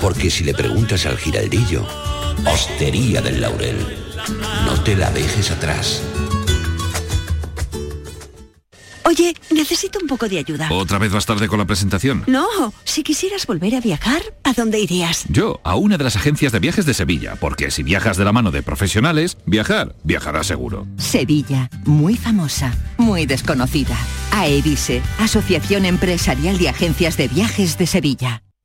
Porque si le preguntas al giraldillo, Hostería del Laurel, no te la dejes atrás. Oye, necesito un poco de ayuda. ¿Otra vez vas tarde con la presentación? No, si quisieras volver a viajar, ¿a dónde irías? Yo, a una de las agencias de viajes de Sevilla, porque si viajas de la mano de profesionales, viajar, viajarás seguro. Sevilla, muy famosa, muy desconocida. AEVISE, Asociación Empresarial de Agencias de Viajes de Sevilla.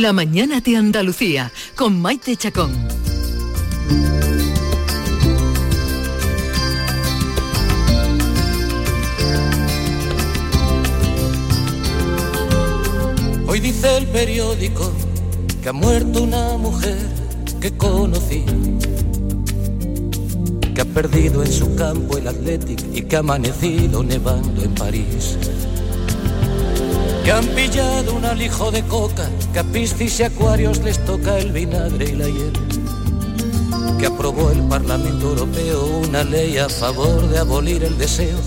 La mañana de Andalucía con Maite Chacón. Hoy dice el periódico que ha muerto una mujer que conocí, que ha perdido en su campo el Athletic y que ha amanecido nevando en París. Que han pillado un alijo de coca, que a piscis y acuarios les toca el vinagre y la hiel. Que aprobó el Parlamento Europeo una ley a favor de abolir el deseo.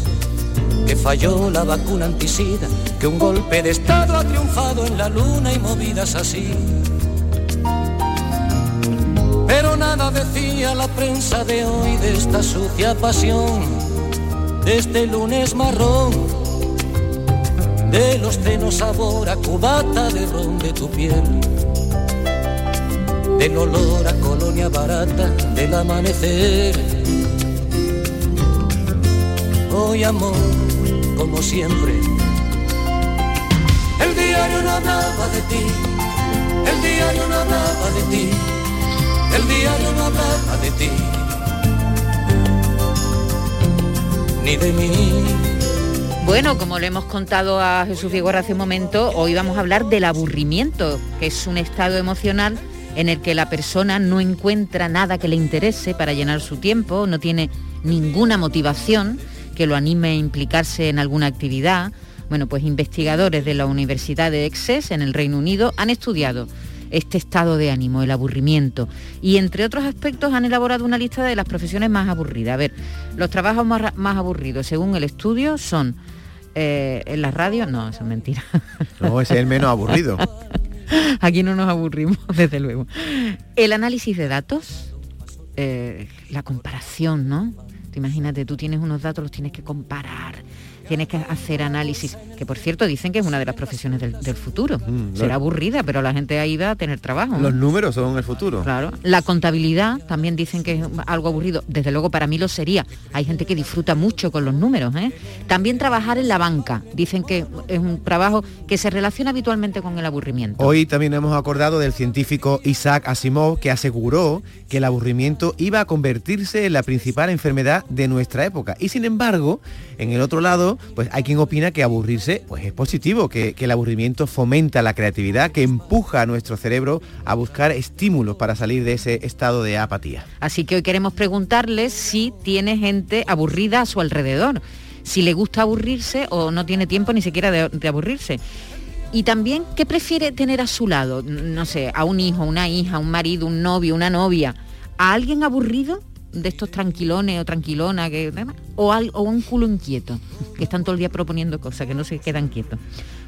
Que falló la vacuna antisida, que un golpe de Estado ha triunfado en la luna y movidas así. Pero nada decía la prensa de hoy de esta sucia pasión, de este lunes marrón de los cenos sabor a cubata de ron de tu piel, del olor a colonia barata del amanecer. Hoy amor, como siempre, el diario no hablaba de ti, el diario no hablaba de ti, el diario no hablaba de ti, ni de mí. Bueno, como le hemos contado a Jesús Vigorra hace un momento, hoy vamos a hablar del aburrimiento, que es un estado emocional en el que la persona no encuentra nada que le interese para llenar su tiempo, no tiene ninguna motivación que lo anime a implicarse en alguna actividad. Bueno, pues investigadores de la Universidad de Exes en el Reino Unido han estudiado este estado de ánimo, el aburrimiento. Y entre otros aspectos han elaborado una lista de las profesiones más aburridas. A ver, los trabajos más aburridos, según el estudio, son eh, en la radio, no, eso es mentira. No, ese es el menos aburrido. Aquí no nos aburrimos, desde luego. El análisis de datos, eh, la comparación, ¿no? Imagínate, tú tienes unos datos, los tienes que comparar, tienes que hacer análisis, que por cierto dicen que es una de las profesiones del, del futuro. Mm, Será aburrida, pero la gente ahí va a tener trabajo. Los números son el futuro. Claro. La contabilidad también dicen que es algo aburrido. Desde luego para mí lo sería. Hay gente que disfruta mucho con los números. ¿eh? También trabajar en la banca. Dicen que es un trabajo que se relaciona habitualmente con el aburrimiento. Hoy también hemos acordado del científico Isaac Asimov que aseguró que el aburrimiento iba a convertirse en la principal enfermedad de nuestra época. Y sin embargo, en el otro lado, pues hay quien opina que aburrirse pues es positivo, que, el aburrimiento fomenta la creatividad, que empuja a nuestro cerebro a buscar estímulos para salir de ese estado de apatía. Así que hoy queremos preguntarles si tiene gente aburrida a su alrededor, si le gusta aburrirse o no tiene tiempo ni siquiera de, de aburrirse. Y también, ¿qué prefiere tener a su lado? No sé, a un hijo, una hija, un marido, un novio, una novia. ¿A alguien aburrido? De estos tranquilones o tranquilona que o, al, o un culo inquieto que están todo el día proponiendo cosas que no se quedan quietos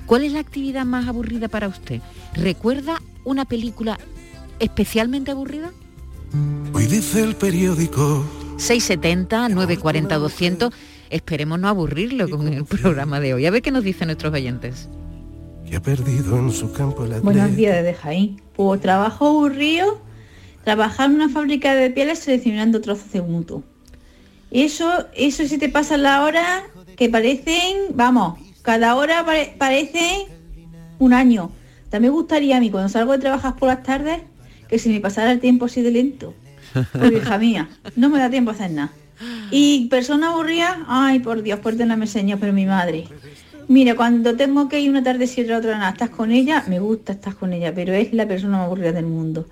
¿cuál es la actividad más aburrida para usted? ¿recuerda una película especialmente aburrida? Hoy dice el periódico 670 940 200 esperemos no aburrirlo con el programa de hoy a ver qué nos dicen nuestros oyentes que ha perdido en su campo la Buenos días desde Jaén. Pues trabajo aburrido trabajar en una fábrica de pieles seleccionando trozos de mutuo. Eso, eso si te pasa la hora que parecen, vamos, cada hora parece un año. También me gustaría a mí cuando salgo de trabajar por las tardes que si me pasara el tiempo así de lento. Porque hija mía, no me da tiempo a hacer nada. Y persona aburrida, ay por Dios, perdóname señor, pero mi madre. Mira, cuando tengo que ir una tarde y otra nada, estás con ella, me gusta estar con ella, pero es la persona más aburrida del mundo.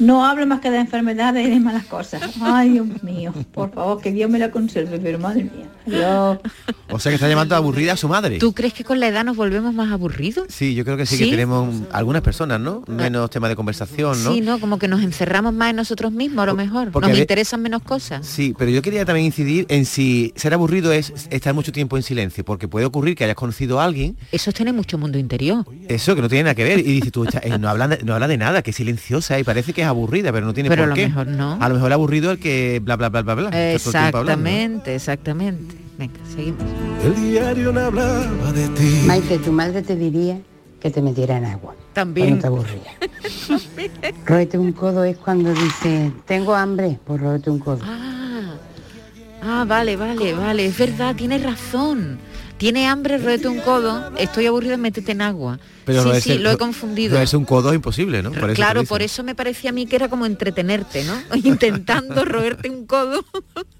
No hablo más que de enfermedades y de malas cosas. Ay, Dios mío, por favor, que Dios me la conserve, pero madre mía. Dios. O sea que está llamando aburrida a su madre. ¿Tú crees que con la edad nos volvemos más aburridos? Sí, yo creo que sí, que tenemos algunas personas, ¿no? Menos tema de conversación, ¿no? Sí, ¿no? Como que nos encerramos más en nosotros mismos, a lo mejor. nos interesan menos cosas. Sí, pero yo quería también incidir en si ser aburrido es estar mucho tiempo en silencio, porque puede ocurrir que hayas conocido a alguien. Eso tiene mucho mundo interior. Eso, que no tiene nada que ver. Y dices tú, eh, no, habla, no habla de nada, que es silenciosa y parece que es aburrida, pero no tiene pero por a lo mejor no. A lo mejor aburrido el que bla bla bla bla bla. Exactamente, exactamente. Venga, seguimos. El diario no hablaba de ti. Maite, tu madre te diría que te metiera en agua. También. No te aburría. roete un codo es cuando dice, tengo hambre, pues roete un codo. Ah, ah vale, vale, vale. Es verdad, tienes razón tiene hambre, roete un codo, estoy aburrido, métete en agua. Pero sí, sí, lo he confundido. es un codo imposible, ¿no? claro, por eso me parecía a mí que era como entretenerte, ¿no? Intentando roerte un codo,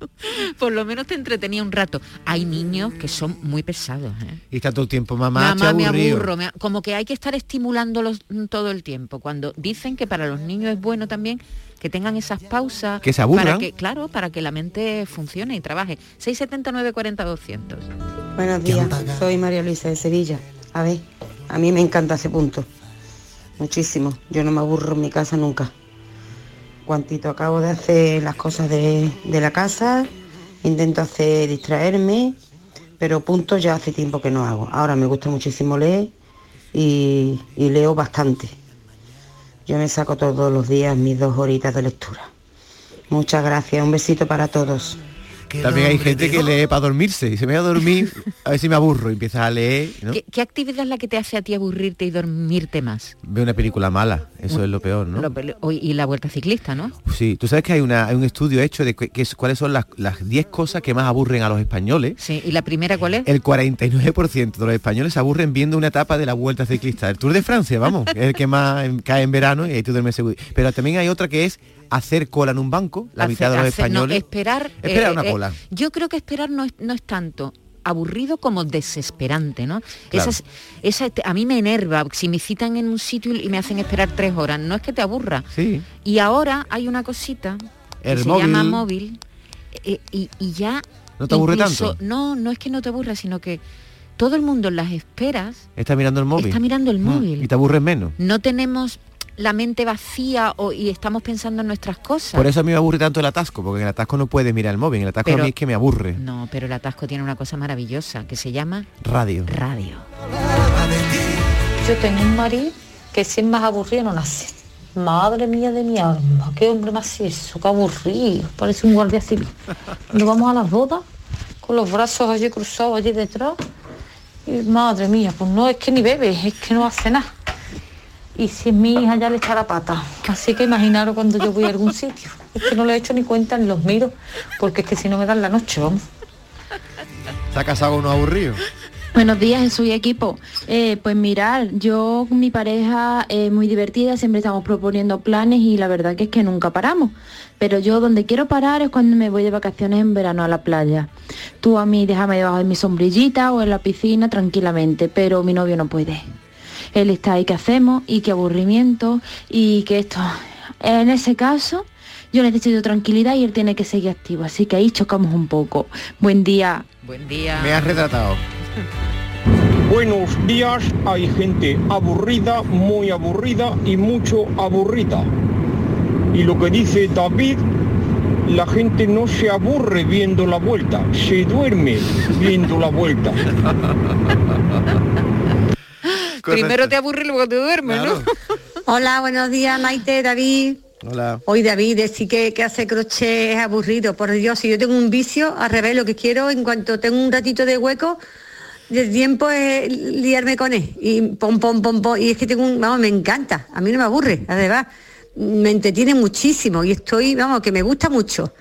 por lo menos te entretenía un rato. Hay niños que son muy pesados. ¿eh? Y está todo el tiempo, mamá, mamá me aburro. como que hay que estar estimulándolos todo el tiempo. Cuando dicen que para los niños es bueno también que tengan esas pausas. Que se aburran. Para que, claro, para que la mente funcione y trabaje. 679 40 200. Buenos días, soy María Luisa de Sevilla. A ver, a mí me encanta ese punto. Muchísimo. Yo no me aburro en mi casa nunca. Cuantito acabo de hacer las cosas de, la casa, intento hacer distraerme, pero puntos ya hace tiempo que no hago. Ahora me gusta muchísimo leer y leo bastante. Yo me saco todos los días mis dos horitas de lectura. Muchas gracias, un besito para todos. También hay gente que lee para dormirse y se me va a dormir, a ver si me aburro y empieza a leer. ¿Qué, actividad es la que te hace a ti aburrirte y dormirte más? Ve una película mala, eso es lo peor, ¿no? y la vuelta ciclista, ¿no? Sí, tú sabes que hay, una, un estudio hecho de que, cuáles son las 10 cosas que más aburren a los españoles. Sí, ¿y la primera cuál es? El 49% de los españoles se aburren viendo una etapa de la vuelta ciclista. El Tour de Francia, vamos, es el que más cae en verano y ahí tú duermes seguro. Pero también hay otra que es hacer cola en un banco, la mitad de los españoles. esperar, esperar una eh, cola. yo creo que esperar no es, no es tanto aburrido como desesperante, ¿no? esa, a mí me enerva, si me citan en un sitio y me hacen esperar tres horas, no es que te aburra. Sí. Y ahora hay una cosita que se llama móvil eh, y, ya... ¿No te aburre tanto? No, no es que no te aburra, sino que todo el mundo en las esperas... Está mirando el móvil. Está mirando el mm. móvil. Y te aburres menos. No tenemos la mente vacía o, y estamos pensando en nuestras cosas. Por eso a mí me aburre tanto el atasco, porque en el atasco no puedes mirar el móvil, el atasco a mí es que me aburre. No, pero el atasco tiene una cosa maravillosa que se llama radio. Radio. Yo tengo un marido que si es más aburrido no nace. Madre mía de mi alma, qué hombre más eso, qué aburrido, parece un guardia civil. Nos vamos a las bodas con los brazos allí cruzados allí detrás. Y madre mía, pues no es que ni bebe, es que no hace nada y si es mi hija ya le echa la pata. Así que imaginaros cuando yo voy a algún sitio. Es que no le he hecho ni cuenta ni los miro, porque es que si no me dan la noche, vamos. ¿Se ha casado uno aburrido? Buenos días, Jesús y equipo. Eh, pues mirar, yo con mi pareja es muy divertida, siempre estamos proponiendo planes y la verdad que es que nunca paramos. Pero yo donde quiero parar es cuando me voy de vacaciones en verano a la playa. Tú a mí déjame debajo de mi sombrillita o en la piscina tranquilamente, pero mi novio no puede él está ahí, ¿qué hacemos? Y qué aburrimiento, y que esto. En ese caso, yo necesito tranquilidad y él tiene que seguir activo, así que ahí chocamos un poco. Buen día. Buen día. Me has retratado. Buenos días, hay gente aburrida, muy aburrida y mucho aburrida. Y lo que dice David, la gente no se aburre viendo la vuelta, se duerme viendo la vuelta. Primero te aburre y luego te duermes, ¿no? Hola, buenos días, Maite, David. Hola. Hoy David, decir que, que hace crochet es aburrido. Por Dios, si yo tengo un vicio, al revés, lo que quiero, en cuanto tengo un ratito de hueco, de tiempo es liarme con él. Y pom, pom, pom, pom. Y es que tengo un, vamos, me encanta. A mí no me aburre, además. Me entretiene muchísimo y estoy, vamos, que me gusta mucho.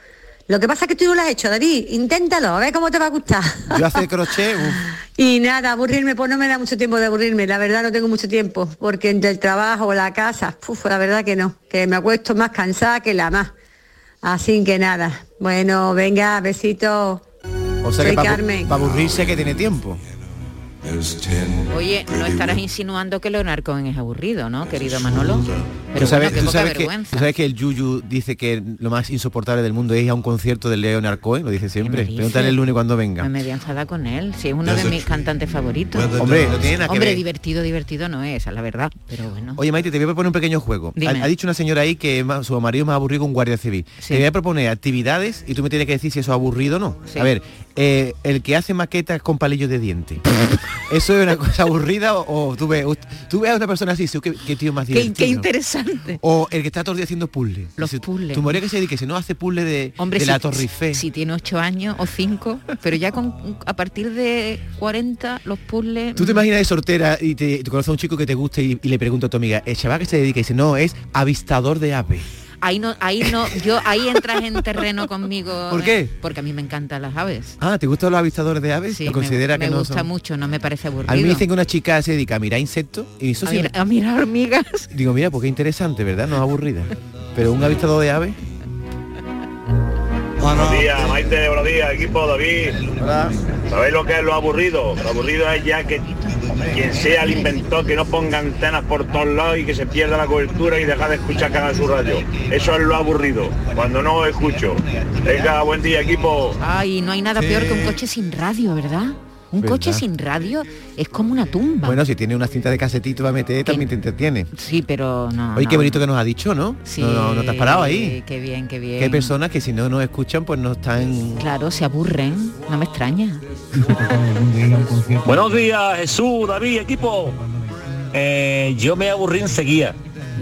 Lo que pasa es que tú no lo has hecho, David. Inténtalo, a ver cómo te va a gustar. Yo hace crochet, uf, Y nada, aburrirme, pues no me da mucho tiempo de aburrirme, la verdad no tengo mucho tiempo, porque entre el trabajo, la casa, puf, la verdad que no, que me acuesto más cansada que la más. Así que nada, bueno, venga, besitos. o sea Soy que para aburrirse que tiene tiempo. Oye, no estarás insinuando que Leonard Cohen es aburrido, ¿no, querido Manolo? Pero Tú sabes, bueno, qué tú poca sabes que, vergüenza. tú sabes que el Yuyu dice que lo más insoportable del mundo es ir a un concierto de Leonard Cohen, lo dice siempre. Pregúntale el lunes cuando venga. Me media enfada con él, si es uno de mis cantantes favoritos. Hombre, no tiene nada que Hombre, ver. divertido, divertido no es, la verdad, pero bueno. Oye, Maite, te voy a proponer un pequeño juego. Ha, Dime. ha dicho una señora ahí que su marido más aburrido que un guardia civil. Te voy a proponer actividades y tú me tienes que decir si eso es aburrido o no. Sí. A ver, eh, el que hace maquetas con palillos de diente. ¿Eso es una cosa aburrida o, o tú, ves, tú ves a una persona así dices, qué, qué tío más divertido? qué interesante. O el que está todo el día haciendo puzzles. Los Dice, puzzles. Tu marido que se dedique, si no hace puzzles de, Hombre, de si, la Torre Eiffel. si tiene ocho años o cinco, pero ya con a partir de 40 los puzzles... ¿Tú te imaginas de soltera y te, te conoces a un chico que te guste y, y le pregunta a tu amiga, el chaval que se dedica y dice, no, es avistador de aves. Ahí no, ahí no, yo ahí entras en terreno conmigo. ¿Por ¿eh? qué? Porque a mí me encantan las aves. Ah, ¿te gustan los avistadores de aves? Sí, ¿Lo me- considera me, que no gusta son? mucho, no me parece aburrido. A mí me dicen que una chica se dedica a mirar insectos y eso a, sí. mirar, a mirar hormigas. Digo, mira, porque interesante, ¿verdad? No es aburrida. Pero un avistador de aves. Buenos días, Maite, buenos días, equipo David. ¿Sabéis lo que es lo aburrido? Lo aburrido es ya que quien sea el inventor que no ponga antenas por todos lados y que se pierda la cobertura y deja de escuchar Canal Sur Radio. Eso es lo aburrido, cuando no escucho. Venga, buen día, equipo. Ay, no hay nada peor que un coche sin radio, ¿verdad? Un ¿Verdad? coche sin radio es como una tumba. Bueno, si tiene una cinta de casetito para meter, también te entretiene. sí, pero no. Oye, qué no. bonito que nos ha dicho, ¿no? Sí, no, no, no te has parado ahí. Qué bien, qué bien. Que hay personas que si no nos escuchan, pues no están... Claro, se aburren, no me extraña. Buenos días, Jesús, David, equipo. Eh, yo me aburrí enseguida.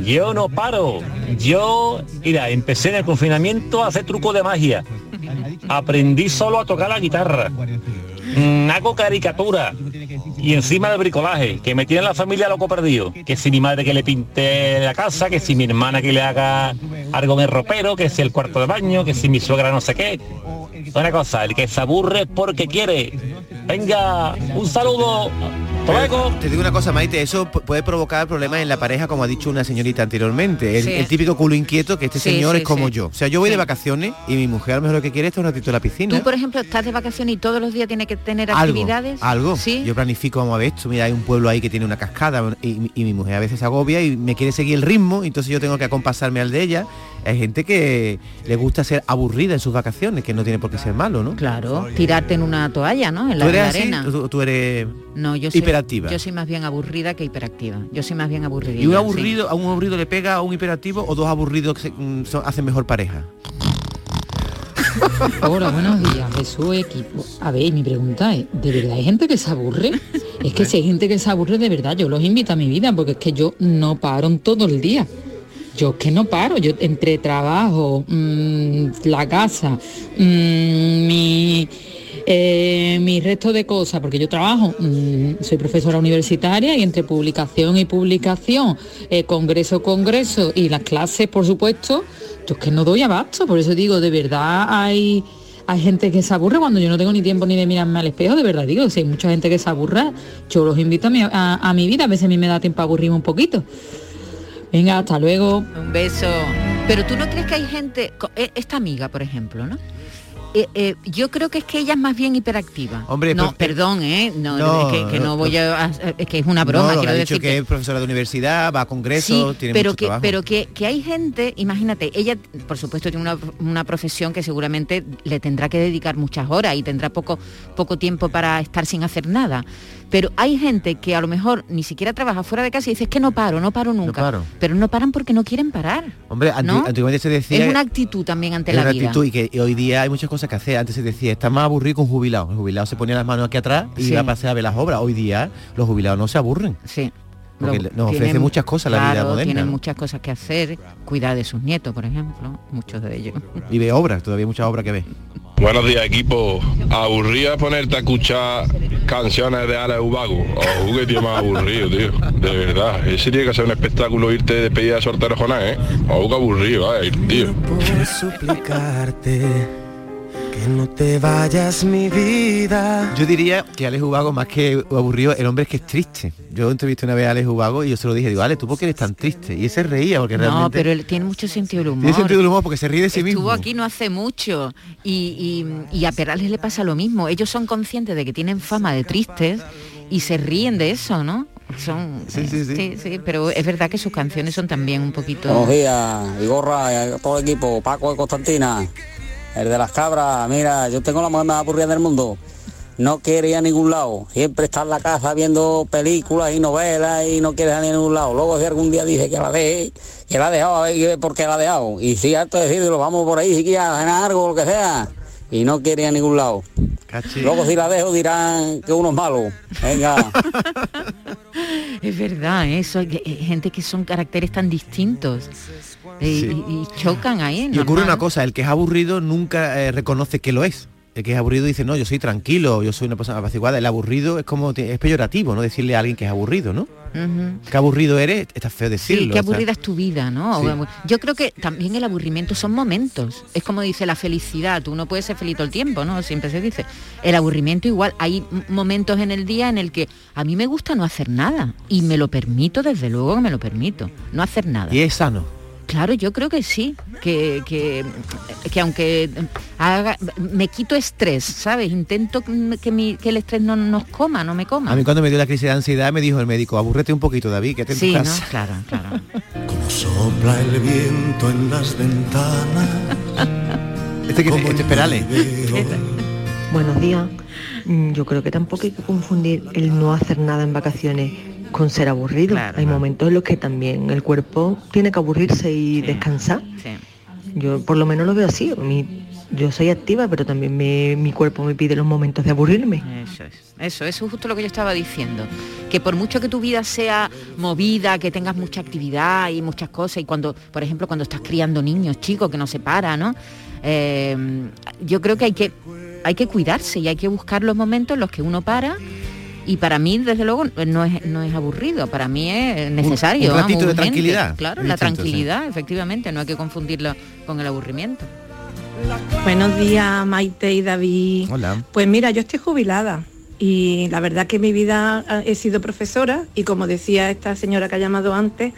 Yo no paro. Yo, mira, empecé en el confinamiento a hacer truco de magia. Aprendí solo a tocar la guitarra. Mm, hago caricatura. Y encima del bricolaje, que me tiene la familia loco perdido. Que si mi madre que le pinte la casa, que si mi hermana que le haga algo en el ropero, que si el cuarto de baño, que si mi suegra no sé qué. Una cosa, el que se aburre porque quiere. Venga, un saludo. Hasta luego. Te digo una cosa, Maite, eso pu- puede provocar problemas en la pareja, como ha dicho una señorita anteriormente. El, Sí. el típico culo inquieto, que este Sí, señor sí, es como sí. yo. O sea, yo voy Sí. de vacaciones y mi mujer a lo mejor lo que quiere es un ratito en la piscina. Tú, por ejemplo, estás de vacaciones y todos los días tienes que tener algo, actividades. algo. Sí. Yo planifico, vamos a ver esto, mira, hay un pueblo ahí que tiene una cascada y, y mi mujer a veces se agobia y me quiere seguir el ritmo, entonces yo tengo que acompasarme al de ella. Hay gente que le gusta ser aburrida en sus vacaciones, que no tiene por qué ser malo, ¿no? Claro, tirarte en una toalla, ¿no? En la, ¿Tú eres en la así? arena. ¿Tú, tú eres No, yo soy hiperactiva? Yo soy más bien aburrida que hiperactiva. Yo soy más bien aburrida. ¿Y un aburrido, a un aburrido le pega a un hiperactivo o dos aburridos que se- mm, son- hacen mejor pareja? Hola, buenos días, Jesús equipo. A ver, mi pregunta es, ¿de verdad hay gente que se aburre? Es que si hay gente que se aburre de verdad, yo los invito a mi vida, porque es que yo no paro en todo el día. Yo que no paro, yo entre trabajo, mm, la casa, mm, mi, eh, resto de cosas, porque yo trabajo, mm, soy profesora universitaria y entre publicación y publicación, eh, congreso, congreso y las clases, por supuesto, yo que no doy abasto, por eso digo, de verdad hay, hay gente que se aburre cuando yo no tengo ni tiempo ni de mirarme al espejo, de verdad digo, si hay mucha gente que se aburra, yo los invito a mi, a mi vida, a veces a mí me da tiempo a aburrirme un poquito. Venga, hasta luego. Un beso. Pero tú no crees que hay gente, co- e- esta amiga, por ejemplo, ¿no? eh, eh, yo creo que es que ella es más bien hiperactiva. Hombre, no, pero- perdón, ¿eh? No, No, es que, que no voy a... Es que es una broma, no, quiero ha dicho decir que es profesora de universidad, va a congresos, Sí, tiene pero mucho que, trabajo. pero que, que hay gente, imagínate, ella por supuesto tiene una, una profesión que seguramente le tendrá que dedicar muchas horas y tendrá poco, poco tiempo para estar sin hacer nada. Pero hay gente que a lo mejor ni siquiera trabaja fuera de casa y dice es que no paro, no paro nunca. paro. Pero no paran porque no quieren parar. Hombre, antiguamente se decía... Es una actitud también ante es la una vida. actitud y que y hoy día hay muchas cosas que hacer. Antes se decía, está más aburrido que un jubilado. El jubilado se ponía las manos aquí atrás y Sí. iba a pasar a ver las obras. Hoy día los jubilados no se aburren. Sí. Porque Lo- nos ofrece tienen- muchas cosas la vida claro, moderna. Tienen muchas cosas que hacer, cuidar de sus nietos, por ejemplo, muchos de ellos. Y ve obras, todavía hay muchas obras que ve. Buenos días equipo. Aburrida ponerte a escuchar canciones de Alex Ubago. Oh, qué tío más aburrido, tío. De verdad. Ese tiene que ser un espectáculo irte de despedida de soltero con él, ¿eh? Oh, qué aburrido, eh, tío. Suplicarte que no te vayas mi vida. Yo diría que Alex Ubago, más que aburrido, el hombre es que es triste. Yo entrevisté una vez a Alex Ubago y yo se lo dije, digo, Alex, ¿tú por qué eres tan triste? Y él se reía porque No, realmente... pero él tiene mucho sentido del humor. Tiene sentido del humor porque se ríe de sí Estuvo mismo. aquí no hace mucho y, y- y a Perales le pasa lo mismo. Ellos son conscientes de que tienen fama de tristes y se ríen de eso, ¿no? Son, Sí, sí, sí. sí, sí, pero es verdad que sus canciones son también un poquito... Buenos días, Igorra, y a todo el equipo, Paco de Constantina, el de las cabras, mira, yo tengo la mujer más aburrida del mundo. No quiere ir a ningún lado, siempre está en la casa viendo películas y novelas y no quiere ir a ningún lado. Luego si algún día dice que la deje, que la ha dejado, a ver por qué la ha dejado. Y si harto de decirlo, vamos por ahí, si quiere a algo, lo que sea. Y no quiere ir a ningún lado. Luego si la dejo dirán que uno es malo. Venga. Es verdad, eso, hay hay gente que son caracteres tan distintos y, Sí. y- y chocan ahí. Y ocurre una cosa, el que es aburrido nunca eh, reconoce que lo es. El que es aburrido dice, no, yo soy tranquilo, yo soy una persona apaciguada. El aburrido es como, es peyorativo, ¿no? Decirle a alguien que es aburrido, ¿no? Ujú. Qué aburrido eres, está feo decirlo. Sí, qué o sea, aburrida es tu vida, ¿no? Sí. Yo creo que también el aburrimiento son momentos. Es como dice la felicidad, tú no puedes ser feliz todo el tiempo, ¿no? Siempre se dice. El aburrimiento igual, hay momentos en el día en el que a mí me gusta no hacer nada y me lo permito, desde luego que me lo permito, no hacer nada. Y es sano. Claro, yo creo que sí, que, que, que aunque haga, me quito estrés, ¿sabes? Intento que, mi- que el estrés no nos coma, no me coma. A mí cuando me dio la crisis de ansiedad me dijo el médico, aburrete un poquito, David, que te Sí, ¿no? Claro, claro. Sopla el viento en las ventanas. Este que este Perales. Buenos días. Mm, Yo creo que tampoco hay que confundir el no hacer nada en vacaciones con ser aburrido. hay momentos en los que también el cuerpo tiene que aburrirse y descansar. Yo por lo menos lo veo así. Mi- yo soy activa, pero también me- mi cuerpo me pide los momentos de aburrirme. Eso es. Eso, eso es justo lo que yo estaba diciendo. Que por mucho que tu vida sea movida, que tengas mucha actividad y muchas cosas, y cuando, por ejemplo, cuando estás criando niños chicos que no se para, ¿no? Eh, yo creo que hay que hay que cuidarse y hay que buscar los momentos en los que uno para. Y para mí, desde luego, no es, no es aburrido, para mí es necesario. un ratito vamos, de urgente. tranquilidad. Claro, la distinto, sí. tranquilidad, efectivamente, no hay que confundirlo con el aburrimiento. Buenos días, Maite y David. Hola. Pues mira, yo estoy jubilada y la verdad que mi vida ah, he sido profesora y como decía esta señora que ha llamado antes,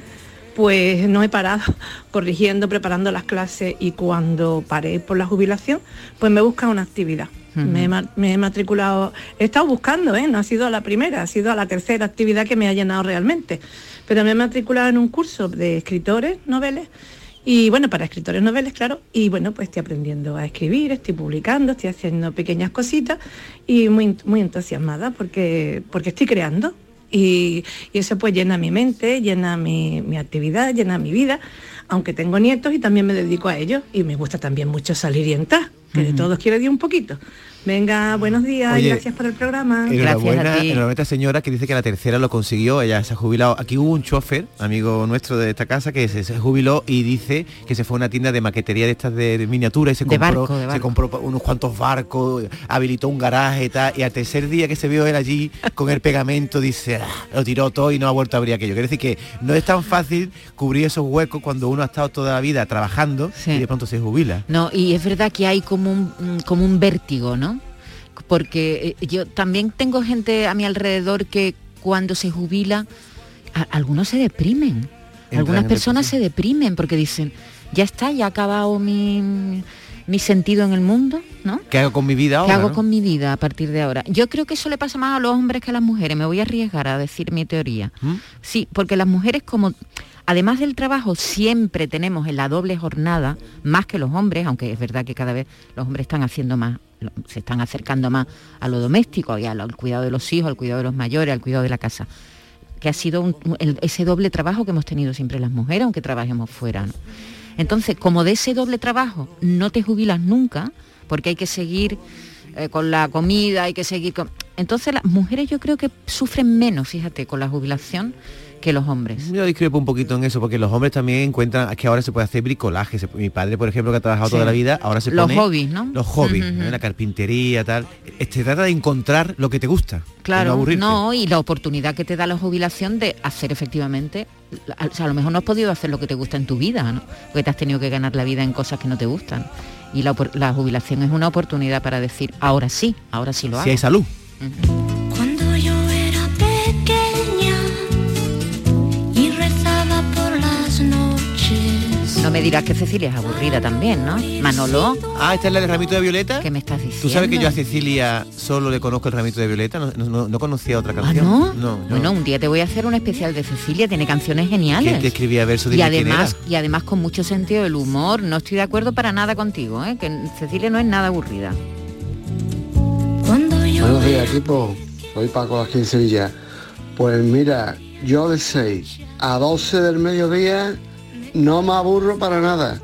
pues no he parado corrigiendo, preparando las clases y cuando paré por la jubilación, pues me busca una actividad. He me he matriculado, he estado buscando, ¿eh? no ha sido a la primera, ha sido a la tercera actividad que me ha llenado realmente. Pero me he matriculado en un curso de escritores, noveles, y bueno, para escritores noveles, claro, y bueno, pues estoy aprendiendo a escribir, estoy publicando, estoy haciendo pequeñas cositas y muy, muy entusiasmada porque, porque estoy creando. Y, y eso pues llena mi mente, llena mi, mi actividad, llena mi vida, aunque tengo nietos y también me dedico a ellos y me gusta también mucho salir y entrar, que de todos quiero decir un poquito. Venga, buenos días Oye, gracias por el programa. Enhorabuena, enhorabuena a esta señora que dice que la tercera lo consiguió, ella se ha jubilado. Aquí hubo un chofer, amigo nuestro de esta casa, que se, se jubiló y dice que se fue a una tienda de maquetería de estas de, de miniatura y se De compró, barco, de se barco. compró unos cuantos barcos, habilitó un garaje y tal, y al tercer día que se vio él allí con el pegamento dice, "Ah", lo tiró todo y no ha vuelto a abrir aquello. Quiere decir que no es tan fácil cubrir esos huecos cuando uno ha estado toda la vida trabajando y de pronto se jubila. No, y es verdad que hay como un, mm, como un vértigo, ¿no? Porque eh, yo también tengo gente a mi alrededor que cuando se jubila, a- algunos se deprimen. en Algunas depresión. personas se deprimen porque dicen, ya está, ya ha acabado mi, mi sentido en el mundo, ¿no? ¿Qué hago con mi vida ahora? ¿Qué hago no? con mi vida a partir de ahora? Yo creo que eso le pasa más a los hombres que a las mujeres. Me voy a arriesgar a decir mi teoría. ¿Mm? Sí, porque las mujeres como... Además del trabajo, siempre tenemos en la doble jornada, más que los hombres, aunque es verdad que cada vez los hombres están haciendo más, se están acercando más a lo doméstico y al, cuidado de los hijos, al cuidado de los mayores, al cuidado de la casa que ha sido ese doble trabajo que hemos tenido siempre las mujeres, aunque trabajemos fuera. Entonces, como de ese doble trabajo no te jubilas nunca, porque hay que seguir eh, con la comida, hay que seguir con... Entonces las mujeres yo creo que sufren menos, fíjate, con la jubilación que los hombres. Yo discrepo un poquito en eso, porque los hombres también encuentran que ahora se puede hacer bricolaje. Se- mi padre, por ejemplo, que ha trabajado Sí. toda la vida, ahora se Los pone... hobbies, ¿no? Los hobbies, la carpintería, tal. Eh, Se trata de encontrar lo que te gusta. Claro, no y la oportunidad que te da la jubilación de hacer efectivamente, o sea, a lo mejor no has podido hacer lo que te gusta en tu vida, ¿no? Porque te has tenido que ganar la vida en cosas que no te gustan. Y la, jubilación es una oportunidad para decir, ahora sí, ahora sí lo hago. Si hay salud. No me dirás que Cecilia es aburrida también, ¿no? Manolo. Ah, esta es la del ramito de violeta. ¿Qué me estás diciendo? Tú sabes que yo a Cecilia solo le conozco el ramito de violeta, no, no- no conocía otra ¿Ah, canción. no? no, no. Bueno, un día te voy a hacer un especial de Cecilia, tiene canciones geniales. ¿Quién te escribía versos? y Dime quién además, y además con mucho sentido del humor. No estoy de acuerdo para nada contigo, ¿eh? que Cecilia no es nada aburrida. Cuando yo Buenos días, equipo. Soy Paco aquí en Sevilla. Pues mira, yo de 6 a 12 del mediodía no me aburro para nada.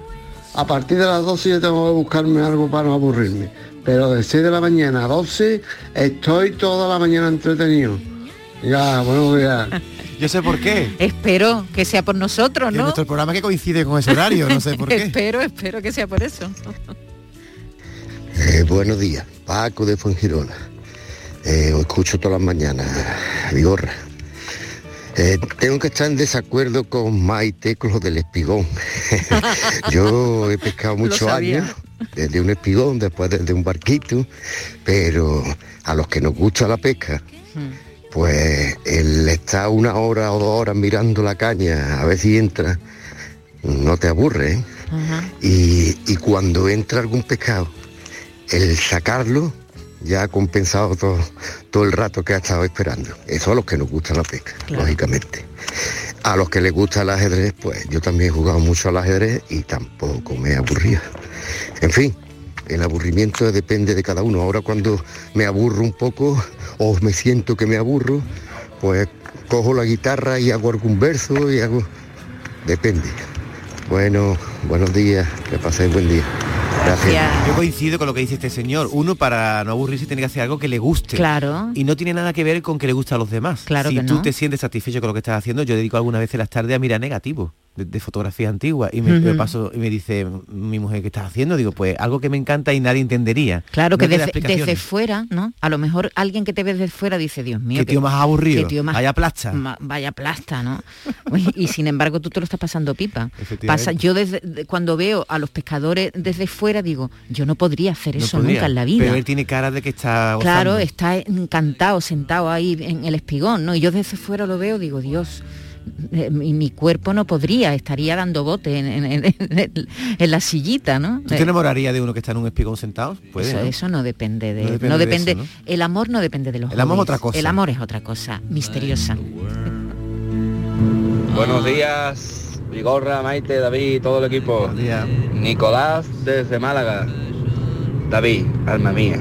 A partir de las 12 yo tengo que buscarme algo para no aburrirme. Pero de 6 de la mañana a 12 estoy toda la mañana entretenido. Ya, buenos días. Yo sé por qué. Espero que sea por nosotros, ¿no? nuestro programa que coincide con ese horario, no sé por qué. espero, espero que sea por eso. Eh, buenos días, Paco de Fuengirola. Eh, os escucho todas las mañanas, Vigorra. Eh, tengo que estar en desacuerdo con Maite con lo del espigón. Yo he pescado muchos años desde un espigón, después desde un barquito, pero a los que nos gusta la pesca, pues el estar una hora o dos horas mirando la caña a ver si entra, no te aburre, ¿eh? y, y cuando entra algún pescado, el sacarlo ya ha compensado todo, todo el rato que ha estado esperando. Eso a los que nos gusta la pesca, lógicamente. A los que les gusta el ajedrez, pues yo también he jugado mucho al ajedrez y tampoco me he aburrido. En fin, el aburrimiento depende de cada uno. Ahora cuando me aburro un poco o me siento que me aburro, pues cojo la guitarra y hago algún verso y hago... Depende. Bueno, buenos días, que paséis buen día. Gracias. Yo coincido con lo que dice este señor. Uno, para no aburrirse, tiene que hacer algo que le guste. Claro. Y no tiene nada que ver con que le gusta a los demás. Claro si que tú no. te sientes satisfecho con lo que estás haciendo, yo dedico algunas veces las tardes a mirar negativo de, de fotografías antiguas y me, me paso y me dice mi mujer qué estás haciendo digo pues algo que me encanta y nadie entendería Claro No que desde, fuera, ¿no? A lo mejor alguien que te ve desde fuera dice, Dios mío. Qué tío más aburrido, qué tío más- vaya plasta. ma- vaya plasta, ¿no? Y sin embargo tú te lo estás pasando pipa. Pasa, yo desde de- cuando veo a los pescadores desde fuera digo, yo no podría hacer No eso podría, nunca en la vida. pero él tiene cara de que está Claro, está encantado, sentado ahí en el espigón, ¿no? Y yo desde fuera lo veo, digo, Dios, eh, mi, mi cuerpo no podría, estaría dando bote en, en- en- en- en la sillita, ¿no? ¿Tú Eh, te enamorarías de uno que está en un espigón sentado? Puede, eso, ¿no? eso no depende de, No no depende depende, de eso, el amor no depende de los El amor es otra cosa. El amor es otra cosa, misteriosa. Buenos días, Vigorra, Maite, David, todo el equipo. Nicolás desde Málaga. David, alma mía.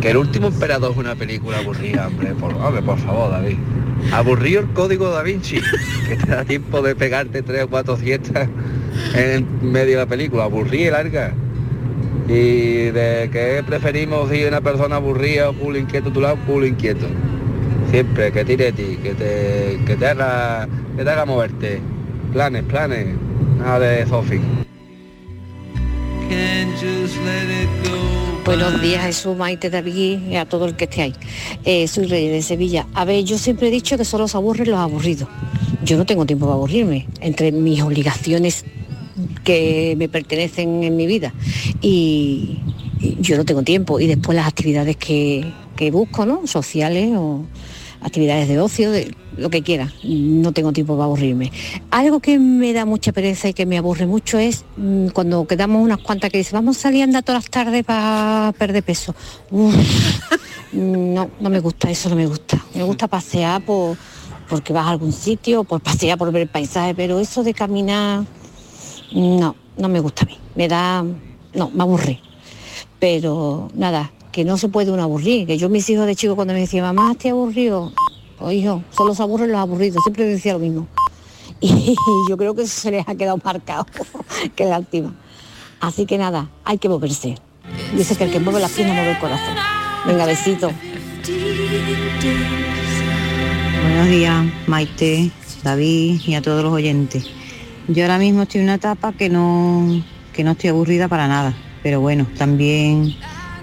Que el último emperador es una película aburrida, hombre. Por, hombre, por favor, David. Aburrido el código da Vinci, que te da tiempo de pegarte tres o cuatro siestas en medio de la película. Aburrida y larga. Y de que preferimos si una persona aburrida o culo inquieto a tu lado, culo inquieto. Siempre, que tire de ti, que te, que te haga, que te haga moverte. Planes, planes. Nada de Sofi. Buenos días Jesús, Maite, David y a todo el que esté ahí. Eh, soy Rey de Sevilla. A ver, yo siempre he dicho que solo se aburren los aburridos. Yo no tengo tiempo para aburrirme entre mis obligaciones que me pertenecen en mi vida y, y yo no tengo tiempo y después las actividades que, que busco, ¿no? Sociales o actividades de ocio, de lo que quiera. No tengo tiempo para aburrirme. Algo que me da mucha pereza y que me aburre mucho es mm, cuando quedamos unas cuantas que dicen, vamos a salir a andar todas las tardes para perder peso. Uf, no, no me gusta, eso no me gusta. Me gusta pasear por, porque vas a algún sitio, por pasear, por ver el paisaje, pero eso de caminar, no, no me gusta a mí. Me da, no, me aburre. Pero nada, que no se puede uno aburrir. Que yo mis hijos de chico cuando me decían, mamá, estoy aburrido. O hijo, solo se aburren los aburridos. Siempre decía lo mismo. Y yo creo que eso se les ha quedado marcado. Qué lástima. Así que nada, hay que moverse. Dice que el que mueve las piernas mueve el corazón. Venga, besito. Buenos días, Maite, David y a todos los oyentes. Yo ahora mismo estoy en una etapa que no, que no estoy aburrida para nada, pero bueno, también,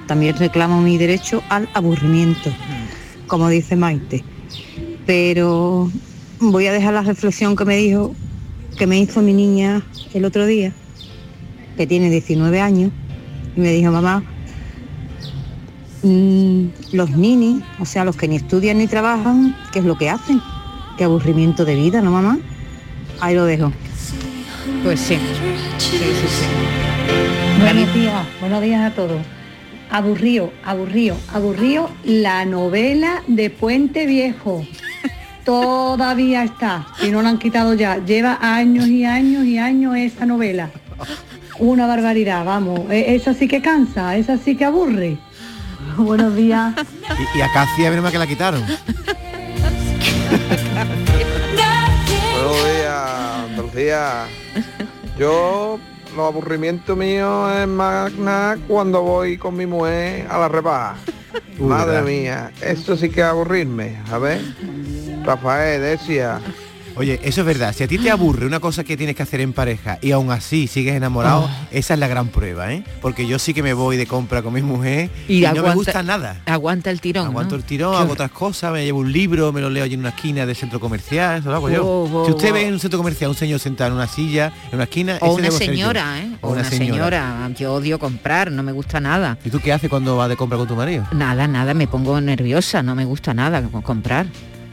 también reclamo mi derecho al aburrimiento, como dice Maite. Pero voy a dejar la reflexión que me dijo, que me hizo mi niña el otro día, que tiene 19 años, y me dijo, mamá, mm, los ninis, o sea, los que ni estudian ni trabajan, ¿qué es lo que hacen? Qué aburrimiento de vida, ¿no, mamá? Ahí lo dejo. Pues sí. Sí, sí, sí. Buenos días, buenos días a todos. Aburrido, aburrido, aburrido la novela de Puente Viejo. Todavía está, y no la han quitado ya. Lleva años y años y años esa novela. Una barbaridad, vamos. E- Esa sí que cansa, esa sí que aburre. Buenos días. Y, y a Casi a ver más que la quitaron. Buenos días, Andalucía. Yo, los aburrimientos míos es más nada cuando voy con mi mujer a la rebaja. Madre mía, esto sí que es aburrirme. A ver, Rafael, decía. Oye, eso es verdad. Si a ti te aburre una cosa que tienes que hacer en pareja y aún así sigues enamorado, Oh. esa es la gran prueba, ¿eh? Porque yo sí que me voy de compra con mi mujer Y y, no me aguanta- gusta nada. Aguanta el tirón. Aguanto ¿no? el tirón, Qué hago otras cosas, me llevo un libro, me lo leo allí en una esquina del centro comercial, eso lo hago yo. Oh, si usted ve en un centro comercial un señor sentado en una silla, en una esquina, O ese una señora, ¿eh? O una, señora. Yo odio comprar, no me gusta nada. ¿Y tú qué haces cuando vas de compra con tu marido? Nada, nada, me pongo nerviosa, no me gusta nada co- comprar.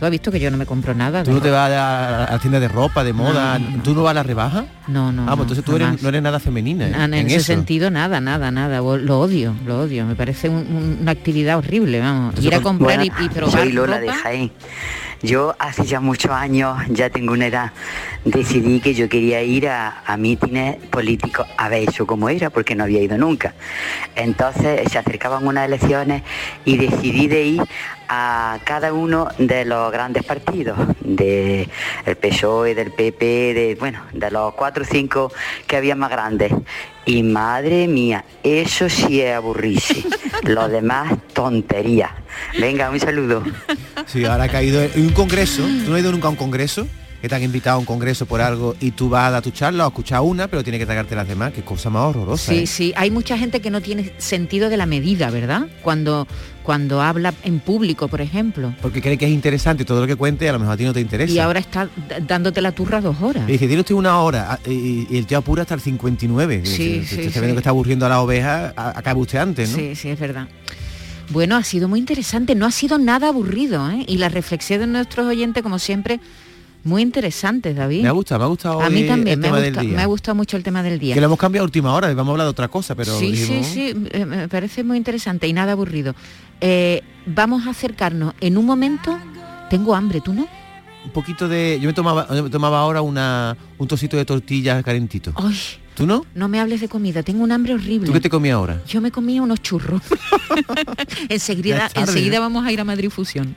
Tú has visto que yo no me compro nada. ¿Tú de no te vas a, a la tienda de ropa, de moda? No, no, ¿Tú no vas a la rebaja? No, no. Ah, pues entonces tú eres- no eres nada femenina. ¿eh? Ah, en, en ese eso. sentido nada, nada, nada. Lo odio, lo odio. Me parece un- un- una actividad horrible, vamos. Ir a comprar y, y probar Soy Lola de ropa. Jaén. Yo hace ya muchos años, ya tengo una edad, decidí que yo quería ir a, a mítines políticos a ver eso cómo era, porque no había ido nunca. Entonces se acercaban unas elecciones y decidí de ir a cada uno de los grandes partidos, de el PSOE, del PP, de bueno, de los cuatro o cinco que había más grandes. Y madre mía, eso sí es aburrirse. Lo demás, tontería. Venga, un saludo. Sí, ahora ha caído en un congreso. ¿Tú no has ido nunca a un congreso? Que te han invitado a un congreso por algo y tú vas a dar tu charla o a escuchar una, pero tienes que tragarte las demás. Qué cosa más horrorosa. Sí, ¿eh? sí, hay mucha gente que no tiene sentido de la medida, ¿verdad? Cuando, cuando habla en público, por ejemplo. Porque cree que es interesante todo lo que cuente a lo mejor a ti no te interesa. Y ahora está dándote la turra dos horas. Y dice, tiene usted una hora ah, y, y el tío apura hasta el 59. Y Sí, dice, sí, usted está sí. viendo que está aburriendo a la oveja, a- acabe usted antes, ¿no? Sí, sí, es verdad. Bueno, ha sido muy interesante, no ha sido nada aburrido, ¿eh? Y la reflexión de nuestros oyentes, como siempre, muy interesantes, David. Me ha gustado, me ha gustado A mí también, el me ha, tema del gustado, día. me ha gustado mucho el tema del día. Que lo hemos cambiado a última hora, vamos a hablar de otra cosa, pero sí, dijimos, sí, sí, eh, me parece muy interesante y nada aburrido. Eh, vamos a acercarnos en un momento. Tengo hambre, ¿tú no? un poquito de... Yo me tomaba, yo me tomaba ahora una, un trocito de tortilla calentito. Ay, ¿Tú no? no me hables de comida, tengo un hambre horrible. ¿Tú qué te comías ahora? Yo me comía unos churros. Enseguida, tarde, enseguida vamos a ir a Madrid Fusión.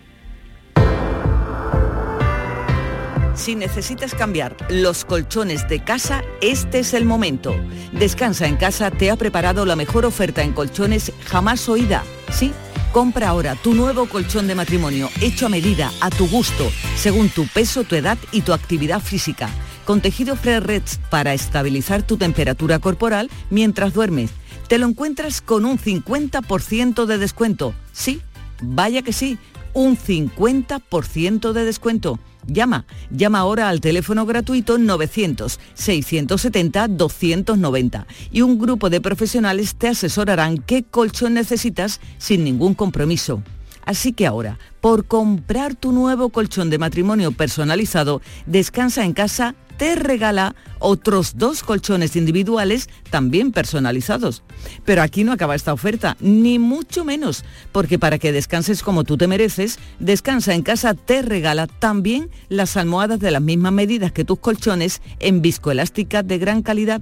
Si necesitas cambiar los colchones de casa, este es el momento. Descansa en casa te ha preparado la mejor oferta en colchones jamás oída. Sí, compra ahora tu nuevo colchón de matrimonio hecho a medida, a tu gusto, según tu peso, tu edad y tu actividad física. Con tejido Fresh Reds para estabilizar tu temperatura corporal mientras duermes. Te lo encuentras con un 50% de descuento. Sí, vaya que sí, un 50% de descuento. Llama, llama ahora al teléfono gratuito 900-670-290 y un grupo de profesionales te asesorarán qué colchón necesitas sin ningún compromiso. Así que ahora, por comprar tu nuevo colchón de matrimonio personalizado, descansa en casa te regala otros dos colchones individuales también personalizados. Pero aquí no acaba esta oferta, ni mucho menos, porque para que descanses como tú te mereces, Descansa en casa te regala también las almohadas de las mismas medidas que tus colchones en viscoelástica de gran calidad.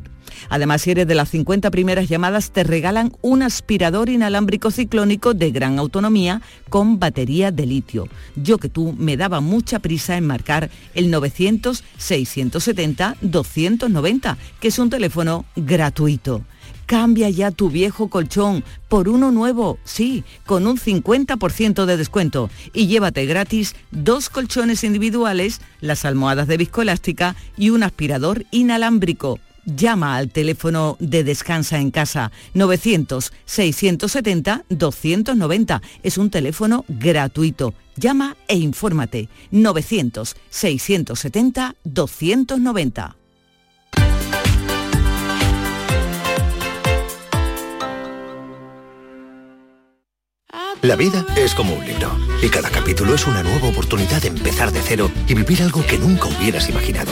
Además, si eres de las 50 primeras llamadas, te regalan un aspirador inalámbrico ciclónico de gran autonomía con batería de litio. Yo que tú me daba mucha prisa en marcar el 900-670-290, que es un teléfono gratuito. Cambia ya tu viejo colchón por uno nuevo, sí, con un 50% de descuento y llévate gratis dos colchones individuales, las almohadas de viscoelástica y un aspirador inalámbrico. Llama al teléfono de Descansa en Casa 900-670-290. Es un teléfono gratuito. Llama e infórmate. 900-670-290. La vida es como un libro y cada capítulo es una nueva oportunidad de empezar de cero y vivir algo que nunca hubieras imaginado.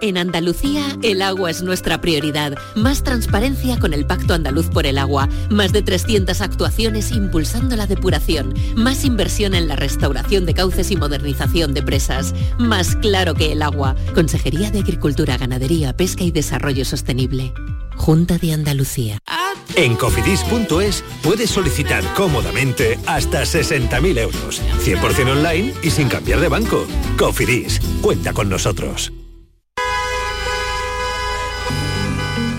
En Andalucía, el agua es nuestra prioridad. Más transparencia con el Pacto Andaluz por el Agua. Más de 300 actuaciones impulsando la depuración. Más inversión en la restauración de cauces y modernización de presas. Más claro que el agua. Consejería de Agricultura, Ganadería, Pesca y Desarrollo Sostenible. Junta de Andalucía. En cofidis.es puedes solicitar cómodamente hasta 60.000 euros. 100% online y sin cambiar de banco. Cofidis, cuenta con nosotros.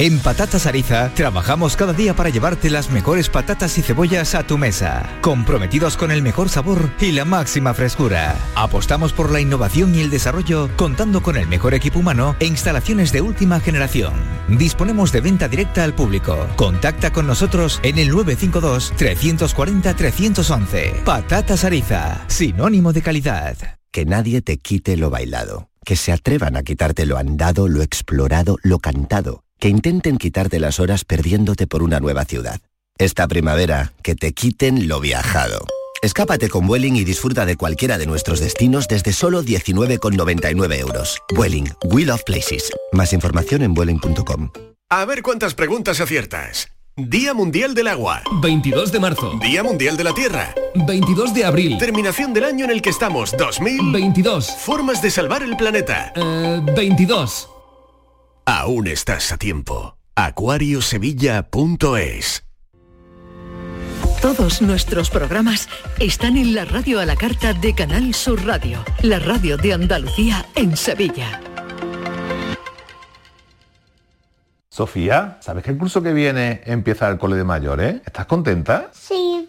En Patatas Ariza trabajamos cada día para llevarte las mejores patatas y cebollas a tu mesa, comprometidos con el mejor sabor y la máxima frescura. Apostamos por la innovación y el desarrollo contando con el mejor equipo humano e instalaciones de última generación. Disponemos de venta directa al público. Contacta con nosotros en el 952 340 311. Patatas Ariza, sinónimo de calidad. Que nadie te quite lo bailado. Que se atrevan a quitarte lo andado, lo explorado, lo cantado que intenten quitarte las horas perdiéndote por una nueva ciudad. Esta primavera, que te quiten lo viajado. Escápate con Vueling y disfruta de cualquiera de nuestros destinos desde solo 19,99 euros. Vueling, We Love Places. Más información en vueling.com. A ver cuántas preguntas aciertas. Día Mundial del Agua. 22 de marzo. Día Mundial de la Tierra. 22 de abril. Terminación del año en el que estamos. 2022. Formas de salvar el planeta. 22. Aún estás a tiempo. acuariosevilla.es Todos nuestros programas están en la radio a la carta de Canal Sur Radio, la radio de Andalucía en Sevilla. Sofía, ¿sabes que el curso que viene empieza el cole de mayores? ¿Estás contenta? Sí,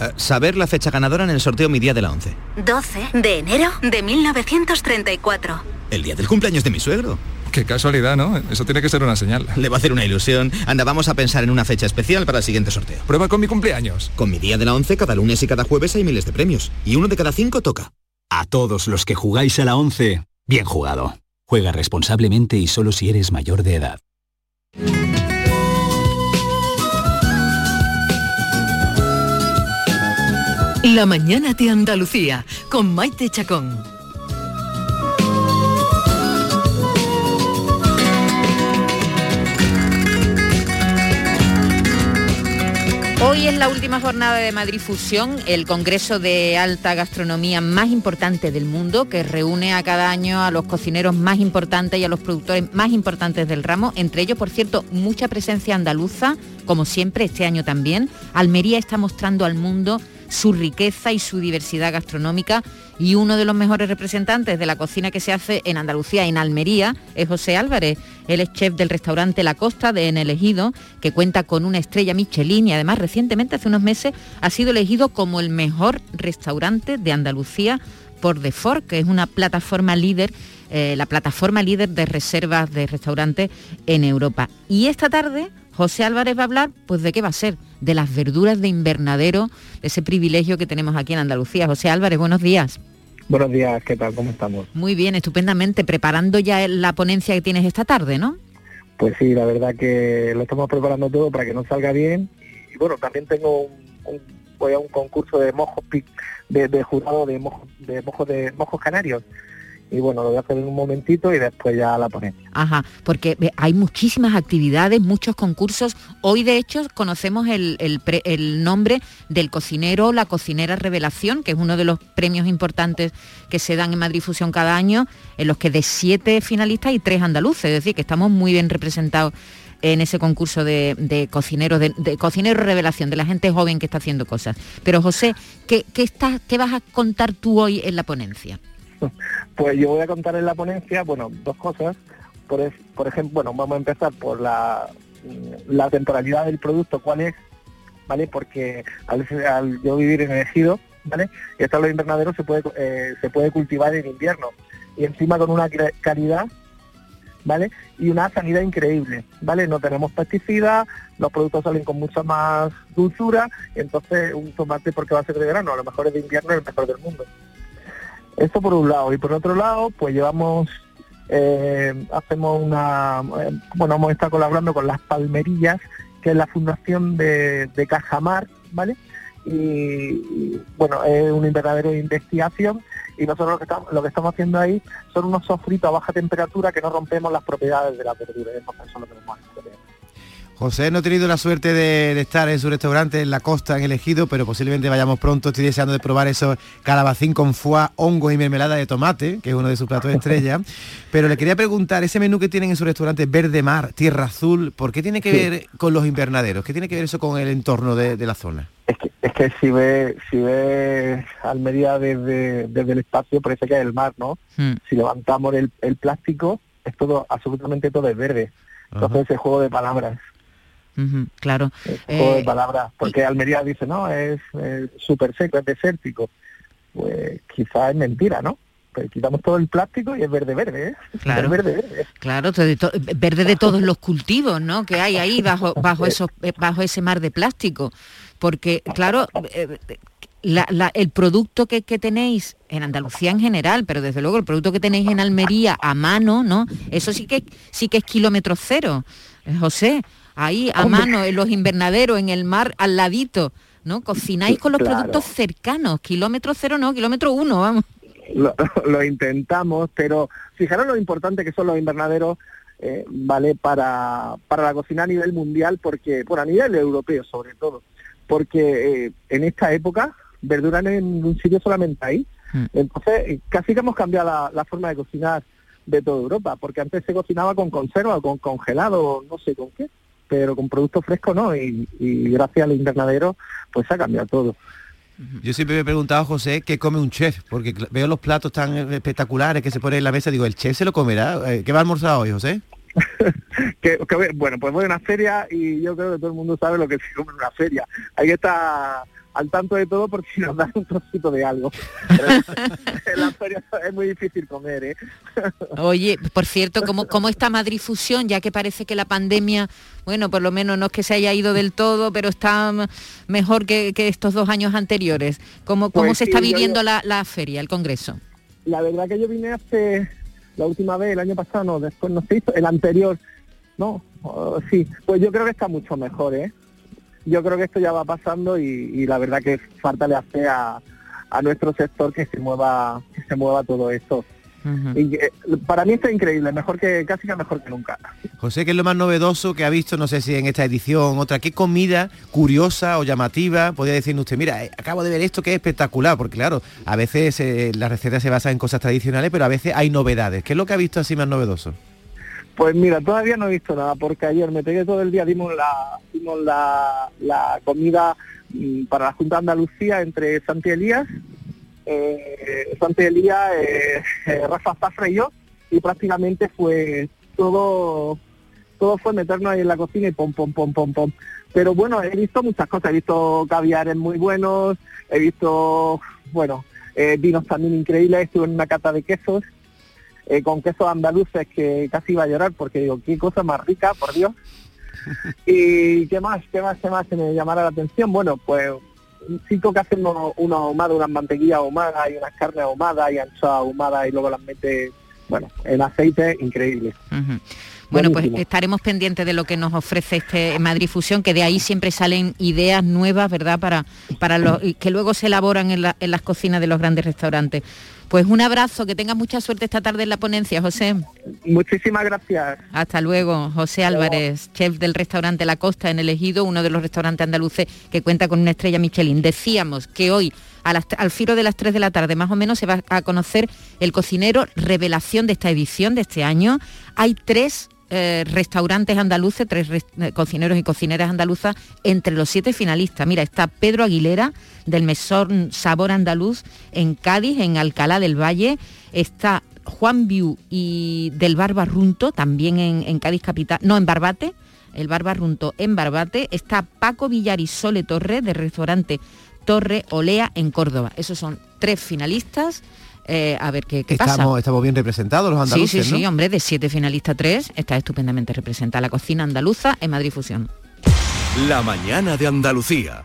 Eh, saber la fecha ganadora en el sorteo Mi Día de la 11. 12 de enero de 1934. El día del cumpleaños de mi suegro. Qué casualidad, ¿no? Eso tiene que ser una señal. Le va a hacer una ilusión. Anda, vamos a pensar en una fecha especial para el siguiente sorteo. Prueba con mi cumpleaños. Con mi día de la 11, cada lunes y cada jueves hay miles de premios. Y uno de cada cinco toca. A todos los que jugáis a la 11, bien jugado. Juega responsablemente y solo si eres mayor de edad. La mañana de Andalucía con Maite Chacón. Hoy es la última jornada de Madrid Fusión, el congreso de alta gastronomía más importante del mundo, que reúne a cada año a los cocineros más importantes y a los productores más importantes del ramo, entre ellos, por cierto, mucha presencia andaluza, como siempre, este año también. Almería está mostrando al mundo su riqueza y su diversidad gastronómica y uno de los mejores representantes de la cocina que se hace en Andalucía, en Almería, es José Álvarez. Él es chef del restaurante La Costa de En Elegido, que cuenta con una estrella Michelin y además recientemente, hace unos meses, ha sido elegido como el mejor restaurante de Andalucía por The Fork, que es una plataforma líder eh, la plataforma líder de reservas de restaurantes en Europa. Y esta tarde José Álvarez va a hablar, pues de qué va a ser, de las verduras de invernadero, de ese privilegio que tenemos aquí en Andalucía. José Álvarez, buenos días. Buenos días, ¿qué tal? ¿Cómo estamos? Muy bien, estupendamente, preparando ya la ponencia que tienes esta tarde, ¿no? Pues sí, la verdad que lo estamos preparando todo para que nos salga bien. Y bueno, también tengo un, voy a un concurso de mojos de, de jurado de mojos de mojos de mojos canarios y bueno, lo voy a hacer en un momentito y después ya la ponencia. Ajá, porque hay muchísimas actividades, muchos concursos. Hoy de hecho conocemos el, el, nombre del cocinero, la cocinera revelación, que es uno de los premios importantes que se dan en Madrid Fusión cada año, en los que de siete finalistas hay tres andaluces, es decir, que estamos muy bien representados en ese concurso de, cocineros, de, cocinero revelación, de la gente joven que está haciendo cosas. Pero José, ¿qué, qué, qué vas a contar tú hoy en la ponencia? Pues yo voy a contar en la ponencia, bueno, dos cosas. Por, ejemplo, bueno, vamos a empezar por la, temporalidad del producto, cuál es, ¿vale? Porque al, yo vivir en el ejido, ¿vale? Y los invernaderos se puede, eh, se puede cultivar en invierno. Y encima con una calidad, ¿vale? Y una sanidad increíble, ¿vale? No tenemos pesticidas, los productos salen con mucha más dulzura, entonces un tomate porque va a ser de verano, a lo mejor es de invierno es el mejor del mundo. Esto por un lado. Y por otro lado, pues llevamos, eh, hacemos una, eh, bueno, hemos estado colaborando con las Palmerillas, que es la fundación de, Cajamar, ¿vale? Y, bueno, es un invernadero de investigación y nosotros lo que, estamos, lo que estamos haciendo ahí son unos sofritos a baja temperatura que no rompemos las propiedades de la verdura, eso lo que vamos José no he tenido la suerte de, estar en su restaurante en la costa, en el Ejido, pero posiblemente vayamos pronto. Estoy deseando de probar esos calabacín con foie, hongo y mermelada de tomate, que es uno de sus platos de estrella. pero le quería preguntar, ese menú que tienen en su restaurante Verde Mar, Tierra Azul, ¿por qué tiene que ver con los invernaderos? ¿Qué tiene que ver eso con el entorno de, la zona? Es que, si ve si ve Almería desde, desde el espacio parece que es el mar, ¿no? Hmm. Si levantamos el, plástico, es todo, absolutamente todo es verde. Entonces ese juego de palabras claro. eh, palabras, porque Almería dice, no, es súper seco, es desértico. Pues quizá es mentira, ¿no? Pero quitamos todo el plástico y es verde verde, ¿eh? Claro, verde, verde. Claro, verde de todos los cultivos, ¿no? Que hay ahí bajo, bajo, esos, eh, bajo ese mar de plástico. Porque, claro, eh, el producto que, que, tenéis en Andalucía en general, pero desde luego el producto que tenéis en Almería a mano, ¿no? Eso sí que sí que es kilómetro cero. José, ahí a mano, en los invernaderos, en el mar, al ladito, ¿no? Cocináis con los productos cercanos, kilómetro cero no, kilómetro uno, vamos. Lo, intentamos, pero fijaros lo importante que son los invernaderos, eh, ¿vale? Para, para la cocina a nivel mundial, porque, bueno, a nivel europeo sobre todo, porque eh, en esta época verduran en un sitio solamente ahí. Mm. Entonces, casi que hemos cambiado la, la forma de cocinar de toda Europa, porque antes se cocinaba con conserva, con congelado, no sé con qué pero con productos frescos no, y, gracias al invernadero pues ha cambiado todo. Yo siempre me he preguntado, José, ¿qué come un chef? Porque veo los platos tan espectaculares que se ponen en la mesa, digo, ¿el chef se lo comerá? Eh, ¿Qué va a almorzar hoy, José? que, bueno, pues voy a una feria y yo creo que todo el mundo sabe lo que se come en una feria. Ahí está al tanto de todo porque si nos dan un trocito de algo. en la feria es muy difícil comer, ¿eh? Oye, por cierto, ¿cómo, ¿cómo está Madrid Fusión? Ya que parece que la pandemia, bueno, por lo menos no es que se haya ido del todo, pero está mejor que, estos dos años anteriores. ¿Cómo, cómo pues se está viviendo la, la feria, el congreso? La verdad que yo vine hace la última vez, el año pasado, no, después no se hizo, el anterior, no, oh, sí, pues yo creo que está mucho mejor, ¿eh? Yo creo que esto ya va pasando y, la verdad que falta le hace a, a nuestro sector que se mueva que se mueva todo esto Y eh, para mí está increíble, mejor que casi que mejor que nunca. José, ¿qué es lo más novedoso que ha visto, no sé si en esta edición, otra, qué comida curiosa o llamativa podría decirnos usted, mira, eh, acabo de ver esto que es espectacular, porque claro, a veces eh, las recetas se basan en cosas tradicionales, pero a veces hay novedades. ¿Qué es lo que ha visto así más novedoso? Pues mira, todavía no he visto nada, porque ayer me pegué todo el día, dimos la, dimos la, la comida mm, para la Junta de Andalucía entre Santi Elías, eh, Santi Elías, eh, eh, Rafa Zafra y yo, y prácticamente fue todo, todo fue meternos ahí en la cocina y pom, pom, pom, pom, pom. Pero bueno, he visto muchas cosas, he visto caviares muy buenos, he visto, bueno, eh, vinos también increíbles, estuve en una cata de quesos, eh, con quesos andaluces que casi iba a llorar porque digo, qué cosa más rica, por Dios. y qué más, qué más, qué más se me llamara la atención. Bueno, pues sí que hacemos una ahumada, unas mantequillas ahumadas y unas carnes ahumadas y anchoas ahumadas y luego las mete, bueno, en aceite, increíble. Bueno, pues estaremos pendientes de lo que nos ofrece este Madrid Fusión, que de ahí siempre salen ideas nuevas, ¿verdad? Para, para los que luego se elaboran en, la- en las cocinas de los grandes restaurantes. Pues un abrazo, que tengas mucha suerte esta tarde en la ponencia, José. Muchísimas gracias. Hasta luego, José Álvarez, chef del restaurante La Costa en El Ejido, uno de los restaurantes andaluces que cuenta con una estrella Michelin. Decíamos que hoy a las- al filo de las 3 de la tarde más o menos se va a conocer el cocinero revelación de esta edición de este año. Hay tres eh, restaurantes andaluces, tres res- eh, cocineros y cocineras andaluzas entre los siete finalistas. Mira, está Pedro Aguilera del Mesón Sabor Andaluz en Cádiz, en Alcalá del Valle. Está Juan Biu y del Bar Barrunto, también en, en Cádiz Capital, no, en Barbate, el Bar Barrunto en Barbate. Está Paco Villar y Sole Torre del restaurante Torre Olea en Córdoba. Esos son tres finalistas. Eh, a ver qué, qué pasa. Estamos, bien representados los andaluces, Sí, sí, sí, hombre, de siete finalistas tres, está estupendamente representada la cocina andaluza en Madrid Fusión. La mañana de Andalucía.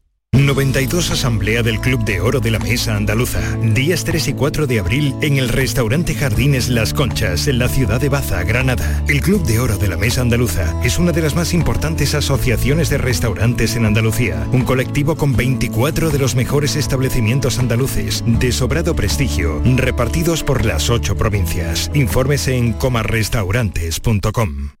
92 Asamblea del Club de Oro de la Mesa Andaluza. Días 3 y 4 de abril en el restaurante Jardines Las Conchas, en la ciudad de Baza, Granada. El Club de Oro de la Mesa Andaluza es una de las más importantes asociaciones de restaurantes en Andalucía. Un colectivo con 24 de los mejores establecimientos andaluces, de sobrado prestigio, repartidos por las ocho provincias. Informes en comarrestaurantes.com.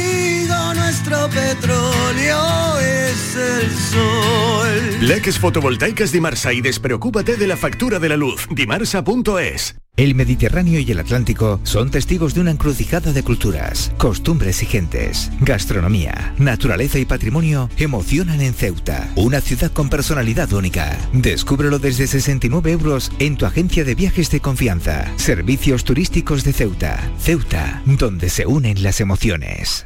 nuestro petróleo es el sol. Leques fotovoltaicas Dimarsa y despreocúpate de la factura de la luz. Dimarsa.es. El Mediterráneo y el Atlántico son testigos de una encrucijada de culturas, costumbres y gentes. Gastronomía, naturaleza y patrimonio emocionan en Ceuta, una ciudad con personalidad única. Descúbrelo desde 69 euros en tu agencia de viajes de confianza. Servicios turísticos de Ceuta. Ceuta, donde se unen las emociones.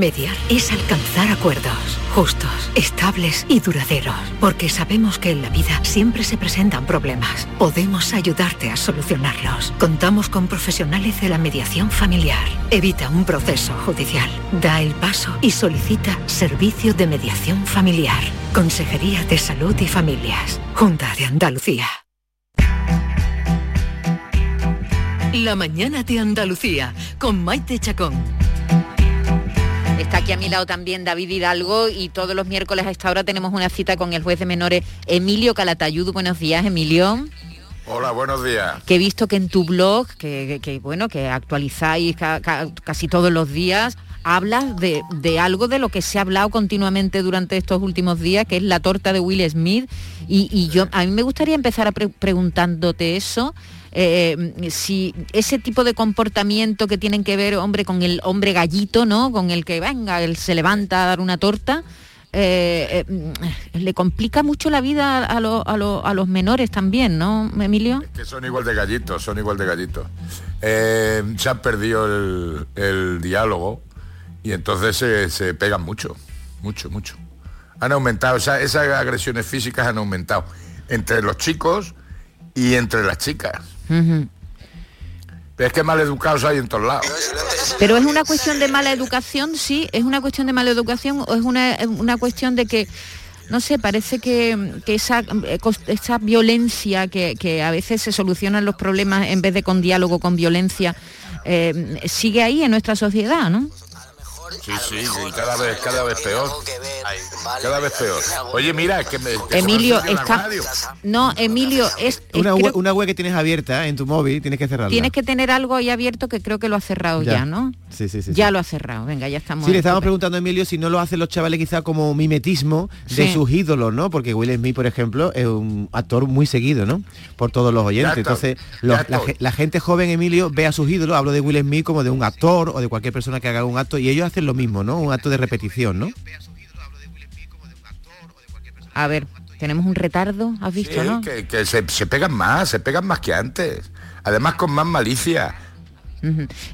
Mediar es alcanzar acuerdos justos, estables y duraderos, porque sabemos que en la vida siempre se presentan problemas. Podemos ayudarte a solucionarlos. Contamos con profesionales de la mediación familiar. Evita un proceso judicial. Da el paso y solicita servicio de mediación familiar. Consejería de Salud y Familias. Junta de Andalucía. La mañana de Andalucía con Maite Chacón. Está aquí a mi lado también David Hidalgo y todos los miércoles a esta hora tenemos una cita con el juez de menores Emilio Calatayud. Buenos días, Emilio. Hola, buenos días. Que he visto que en tu blog, que, que- que, bueno, que actualizáis ca- ca- casi todos los días, hablas de, de algo de lo que se ha hablado continuamente durante estos últimos días, que es la torta de Will Smith. Y, y yo a mí me gustaría empezar a pre- preguntándote eso. Eh, si ese tipo de comportamiento que tienen que ver, hombre, con el hombre gallito, ¿no? Con el que venga, él se levanta a dar una torta, eh, eh, le complica mucho la vida a, a a los menores también, ¿no, Emilio? Que son igual de gallitos, son igual de gallitos. Eh, se han perdido el, el diálogo y entonces se, se pegan mucho, mucho, mucho. Han aumentado, esa- esas agresiones físicas han aumentado entre los chicos y entre las chicas. Pero es que maleducados hay en todos lados. Pero es una cuestión de mala educación, sí, es una cuestión de mala educación o es una, una cuestión de que, no sé, parece que, que esa, eh, esa violencia que, que a veces se solucionan los problemas en vez de con diálogo, con violencia, eh, sigue ahí en nuestra sociedad, ¿no? Sí, sí, y cada vez, cada vez peor. Cada vez peor. Oye, mira, que me... que Emilio, está... No, Emilio, es, es- Una, creo- web, una web que tienes abierta en tu móvil, tienes que cerrarla. tienes que tener algo ahí abierto que creo que lo ha cerrado ya, Ya. ¿no? Sí, sí, sí. ya sí. lo ha cerrado, venga, ya estamos. Sí, le estábamos preguntando a Emilio si no lo hacen los chavales quizá como mimetismo de Sí. sus ídolos, ¿no? Porque Will Smith, por ejemplo, es un actor muy seguido, ¿no? Por todos los oyentes. Ya Entonces, los- la, la gente joven, Emilio, ve a sus ídolos, hablo de Will Smith como de un actor o de cualquier persona que haga un acto, y ellos hacen lo mismo, ¿no? Un acto de repetición, ¿no? A ver, tenemos un retardo, has visto, Sí, ¿no? que, que se, se pegan más, se pegan más que antes. Además con más malicia.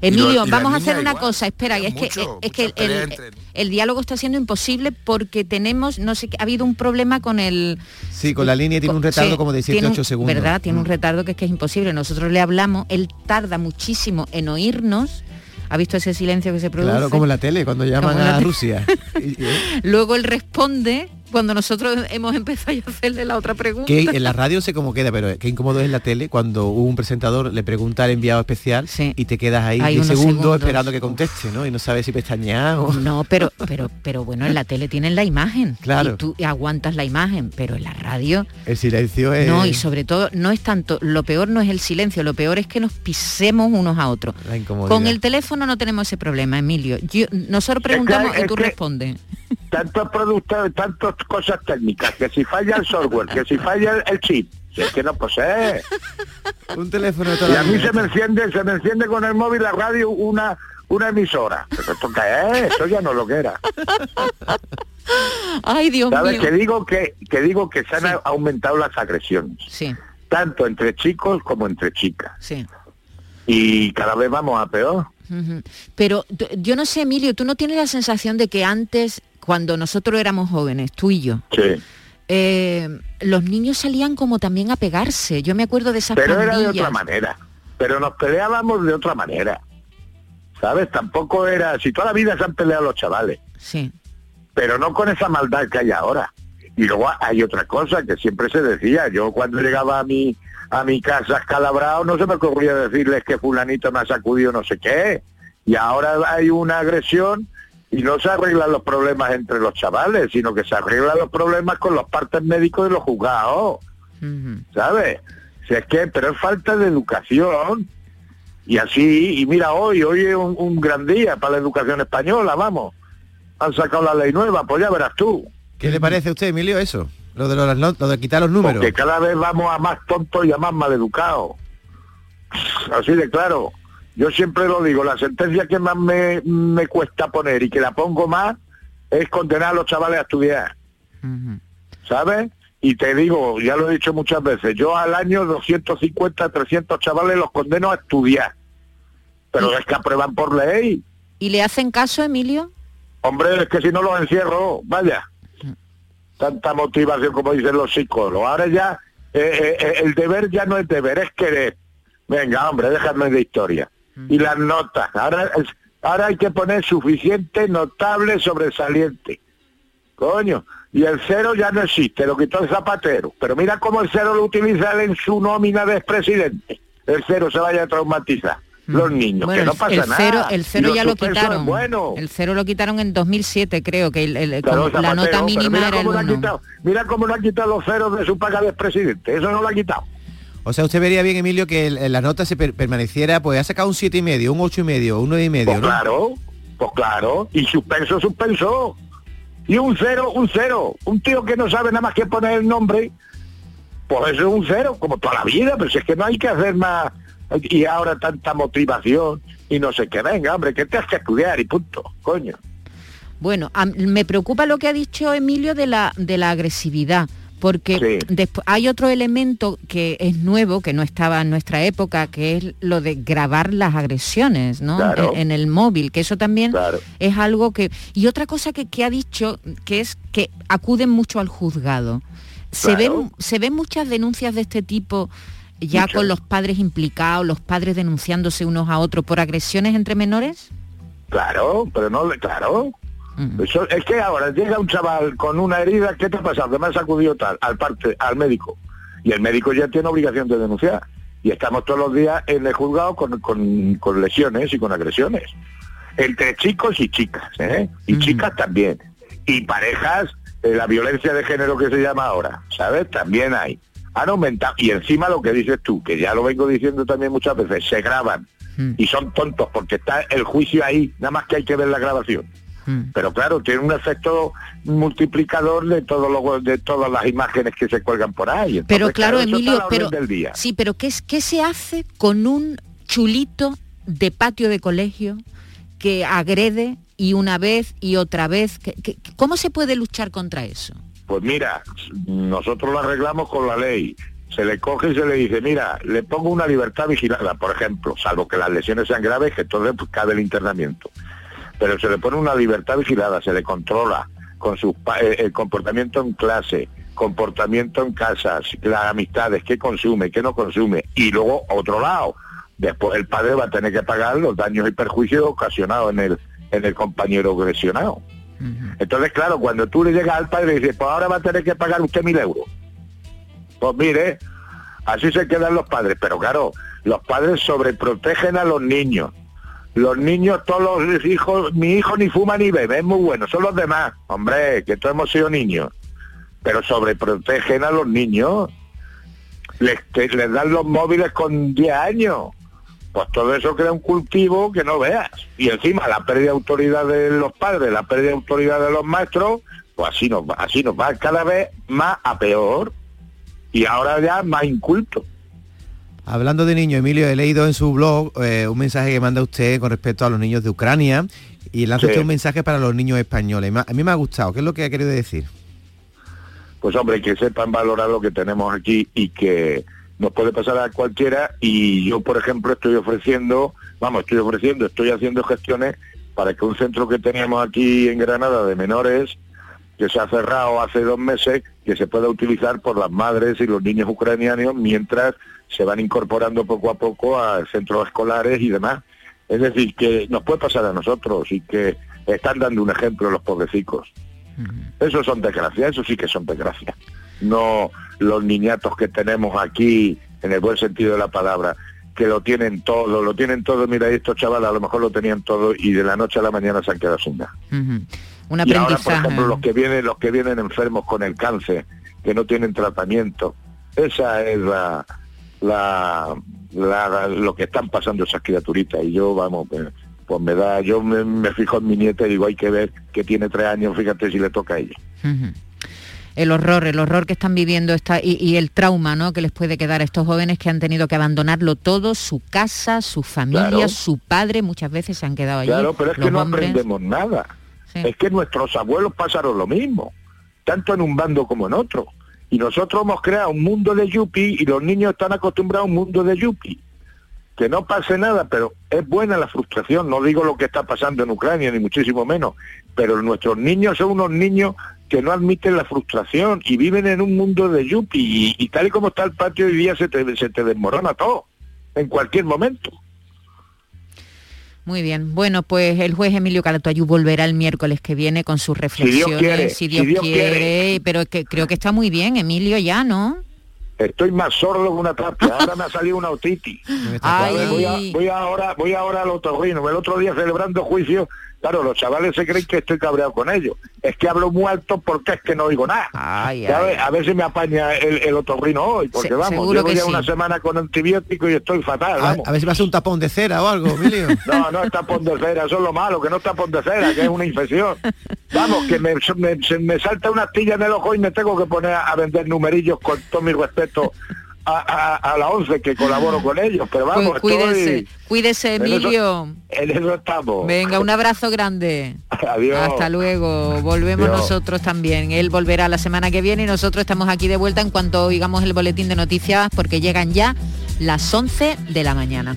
Emilio, Y lo- y vamos a hacer una igual, cosa, espera, es que, mucho, es que el, el- diálogo está siendo imposible porque tenemos, no sé, qué, ha habido un problema con el... Sí, con la línea tiene un retardo Sí, como de tiene 7 un- 8 segundos. ¿Verdad? Tiene un Mm. retardo que es que es imposible. Nosotros le hablamos, él tarda muchísimo en oírnos. ¿Ha visto ese silencio que se produce? Claro, como en la tele, cuando llaman a. Rusia. Y- Luego él responde cuando nosotros hemos empezado a hacerle la otra pregunta. que en la radio sé cómo queda, pero qué incómodo es en la tele cuando un presentador le pregunta al enviado especial y te quedas ahí Hay 10 unos segundos, segundos. esperando que conteste, ¿no? Y no sabes si pestañear o... No, pero, pero, pero bueno, en la tele tienen la imagen. Claro. Y tú aguantas la imagen, pero en la radio El silencio es... No, y sobre todo no es tanto, lo peor no es el silencio, lo peor es que nos pisemos unos a otros. La incomodidad. Con el teléfono no tenemos ese problema, Emilio. Yo- nosotros preguntamos es y tú que- respondes. Tantos productos, tantas cosas técnicas, que si falla el software, que si falla el, el chip, si es que no posee. Un teléfono de Y a mí se me enciende, se me enciende con el móvil la radio una una emisora. ¿Pero esto qué es? Esto ya no lo que era. Ay, Dios ¿Sabes? mío. Que digo que, que digo que se han aumentado las agresiones. Sí, Tanto entre chicos como entre chicas. sí. Y cada vez vamos a peor. Pero yo no sé, Emilio, tú no tienes la sensación de que antes, cuando nosotros éramos jóvenes, tú y yo, Sí. eh, los niños salían como también a pegarse. Yo me acuerdo de esas Pero era de otra manera. Pero nos peleábamos de otra manera. ¿Sabes? Tampoco era... Si toda la vida se han peleado los chavales. Sí. Pero no con esa maldad que hay ahora. Y luego hay otra cosa que siempre se decía. Yo cuando llegaba a mi a mi casa escalabrado no se me ocurría decirles que fulanito me ha sacudido no sé qué. Y ahora hay una agresión y no se arreglan los problemas entre los chavales, sino que se arreglan los problemas con los partes médicos de los juzgados. ¿sabes? Si es que, pero es falta de educación. Y así, y mira, hoy, hoy es un, un gran día para la educación española, vamos. Han sacado la ley nueva, pues ya verás tú. ¿Qué le parece a usted, Emilio, eso? Lo de, los, lo de quitar los números. Porque cada vez vamos a más tontos y a más maleducados. Así de claro. Yo siempre lo digo, la sentencia que más me, me cuesta poner y que la pongo más es condenar a los chavales a estudiar. ¿Sabes? Y te digo, ya lo he dicho muchas veces, yo al año 250, 300 chavales los condeno a estudiar. Pero es que aprueban por ley. ¿Y le hacen caso, Emilio? Hombre, es que si no los encierro, vaya. Tanta motivación como dicen los psicólogos. Ahora ya, eh, eh, el deber ya no es deber, es querer. Venga, hombre, déjame de historia. Y las notas. Ahora, ahora hay que poner suficiente, notable, sobresaliente. Coño. Y el cero ya no existe, lo quitó el zapatero. Pero mira cómo el cero lo utiliza él en su nómina de expresidente. El cero se vaya a traumatizar. Los niños, Bueno, que no pasa el, nada. el cero ya lo quitaron. bueno. El cero lo quitaron en 2007, creo que el- el- Claro, como la nota mínima mira era el uno. quitado, mira cómo no ha quitado los ceros de su paga de presidente. Eso no lo ha quitado. O sea, usted vería bien, Emilio, que el- la nota se per- permaneciera, pues ha sacado un siete y medio, un ocho y medio, un nueve y medio, Pues ¿no? claro, Pues claro, y suspenso, suspenso. Y un cero, un cero. Un tío que no sabe nada más que poner el nombre, pues eso es un cero, como toda la vida, pero si es que no hay que hacer más. Y ahora tanta motivación y no sé qué, venga, hombre, que te has que estudiar y punto, coño. Bueno, a- me preocupa lo que ha dicho Emilio de la, de la agresividad, porque hay otro elemento que es nuevo, que no estaba en nuestra época, que es lo de grabar las agresiones, ¿no? Claro. En, en el móvil, que eso también es algo que... Y otra cosa que, que ha dicho, que es que acuden mucho al juzgado. ¿Se, Claro. ven, ¿Se ven muchas denuncias de este tipo ya Muchas. con los padres implicados, los padres denunciándose unos a otros por agresiones entre menores? Claro, pero no, claro. Eso- es que ahora llega un chaval con una herida, ¿qué te ha pasado? Que me ha sacudido tal, al parte, al médico. Y el médico ya tiene obligación de denunciar. Y estamos todos los días en el juzgado con, con- con lesiones y con agresiones. Entre chicos y chicas, ¿eh? Y chicas también. Y parejas, eh, la violencia de género que se llama ahora, ¿sabes? También hay. Han aumentado. Y encima lo que dices tú, que ya lo vengo diciendo también muchas veces, se graban. Y son tontos porque está el juicio ahí, nada más que hay que ver la grabación. Pero claro, tiene un efecto multiplicador de todo lo, de todas las imágenes que se cuelgan por ahí. Entonces, Pero claro, a Emilio, pero del día. sí, pero ¿qué, es- qué se hace con un chulito de patio de colegio que agrede y una vez y otra vez? ¿Qué- qué- ¿Cómo se puede luchar contra eso? Pues mira, nosotros lo arreglamos con la ley. Se le coge y se le dice, mira, le pongo una libertad vigilada, por ejemplo, salvo que las lesiones sean graves, que entonces pues, cabe el internamiento. Pero se le pone una libertad vigilada, se le controla con su eh, el comportamiento en clase, comportamiento en casa, las amistades, qué consume, qué no consume. Y luego, otro lado, después el padre va a tener que pagar los daños y perjuicios ocasionados en el, en el compañero agresionado. Entonces, claro, cuando tú le llegas al padre y dices, pues ahora va a tener que pagar usted mil euros. Pues mire, así se quedan los padres. Pero claro, los padres sobreprotegen a los niños. Los niños, todos los hijos, mi hijo ni fuma ni bebe, es muy bueno, son los demás. Hombre, que todos hemos sido niños. Pero sobreprotegen a los niños. Les, les dan los móviles con 10 años. Pues todo eso crea un cultivo que no veas. Y encima la pérdida de autoridad de los padres, la pérdida de autoridad de los maestros, pues así nos va, así nos va cada vez más a peor. Y ahora ya más inculto. Hablando de niños, Emilio, he leído en su blog eh, un mensaje que manda usted con respecto a los niños de Ucrania y lanza Sí. usted un mensaje para los niños españoles. A mí me ha gustado. ¿Qué es lo que ha querido decir? pues hombre, que sepan valorar lo que tenemos aquí y que nos puede pasar a cualquiera y yo, por ejemplo, estoy ofreciendo, vamos, estoy ofreciendo, estoy haciendo gestiones para que un centro que teníamos aquí en Granada de menores, que se ha cerrado hace dos meses, que se pueda utilizar por las madres y los niños ucranianos mientras se van incorporando poco a poco a centros escolares y demás. Es decir, que nos puede pasar a nosotros y que están dando un ejemplo los pobrecicos. Eso son desgracias, eso sí que son desgracias. No los niñatos que tenemos aquí, en el buen sentido de la palabra, que lo tienen todo, lo tienen todo. Mira, estos chavales a lo mejor lo tenían todo y de la noche a la mañana se han quedado sin nada. Ujú. Un Y ahora, por ejemplo, los que vienen, los que vienen enfermos con el cáncer, que no tienen tratamiento, esa es la, la, la- lo que están pasando esas criaturitas. Y yo, vamos, pues, pues me da, yo me, me fijo en mi nieta y digo, hay que ver que tiene tres años, fíjate si le toca a ella. El horror, el horror que están viviendo esta, y, y el trauma ¿no? que les puede quedar a estos jóvenes que han tenido que abandonarlo todo, su casa, su familia, Claro. su padre, muchas veces se han quedado allí. Claro, pero es que no hombres. aprendemos nada. Sí. Es que nuestros abuelos pasaron lo mismo, tanto en un bando como en otro. Y nosotros hemos creado un mundo de yuppie y los niños están acostumbrados a un mundo de yuppie. Que no pase nada, pero es buena la frustración. No digo lo que está pasando en Ucrania, ni muchísimo menos. Pero nuestros niños son unos niños que no admiten la frustración y viven en un mundo de yuppie. Y, tal y como está el patio hoy día se se te desmorona todo, en cualquier momento. Muy bien. Bueno, pues el juez Emilio Calatoayú volverá el miércoles que viene con sus reflexiones, quiere, si Dios, si Dios quiere, quiere. pero es que creo que está muy bien, Emilio, ya, ¿no? Estoy más sordo que una tapia. Ahora me ha salido una otitis. Voy, a- voy ahora, voy ahora al otorrino. El otro día celebrando juicio Claro, los chavales se creen que estoy cabreado con ellos. Es que hablo muy alto porque es que no oigo nada. Ay, ay, a ver si me apaña el, el otorrino hoy, porque Se- vamos, llevo ya sí. una semana con antibiótico y estoy fatal, A, vamos. a ver si a ser un tapón de cera o algo, Emilio. No, no es tapón de cera, eso es lo malo, que no es tapón de cera, que es una infección. Vamos, que me, me, se me salta una astilla en el ojo y me tengo que poner a vender numerillos con todo mi respeto a, a, a la 11 que colaboro con ellos, pero Pues vamos, cuídese, estoy- cuídese, en eso- Emilio. En eso estamos. Venga, un abrazo grande. Adiós. Hasta luego. Volvemos Adiós. nosotros también. Él volverá la semana que viene y nosotros estamos aquí de vuelta en cuanto oigamos el boletín de noticias porque llegan ya las 11 de la mañana.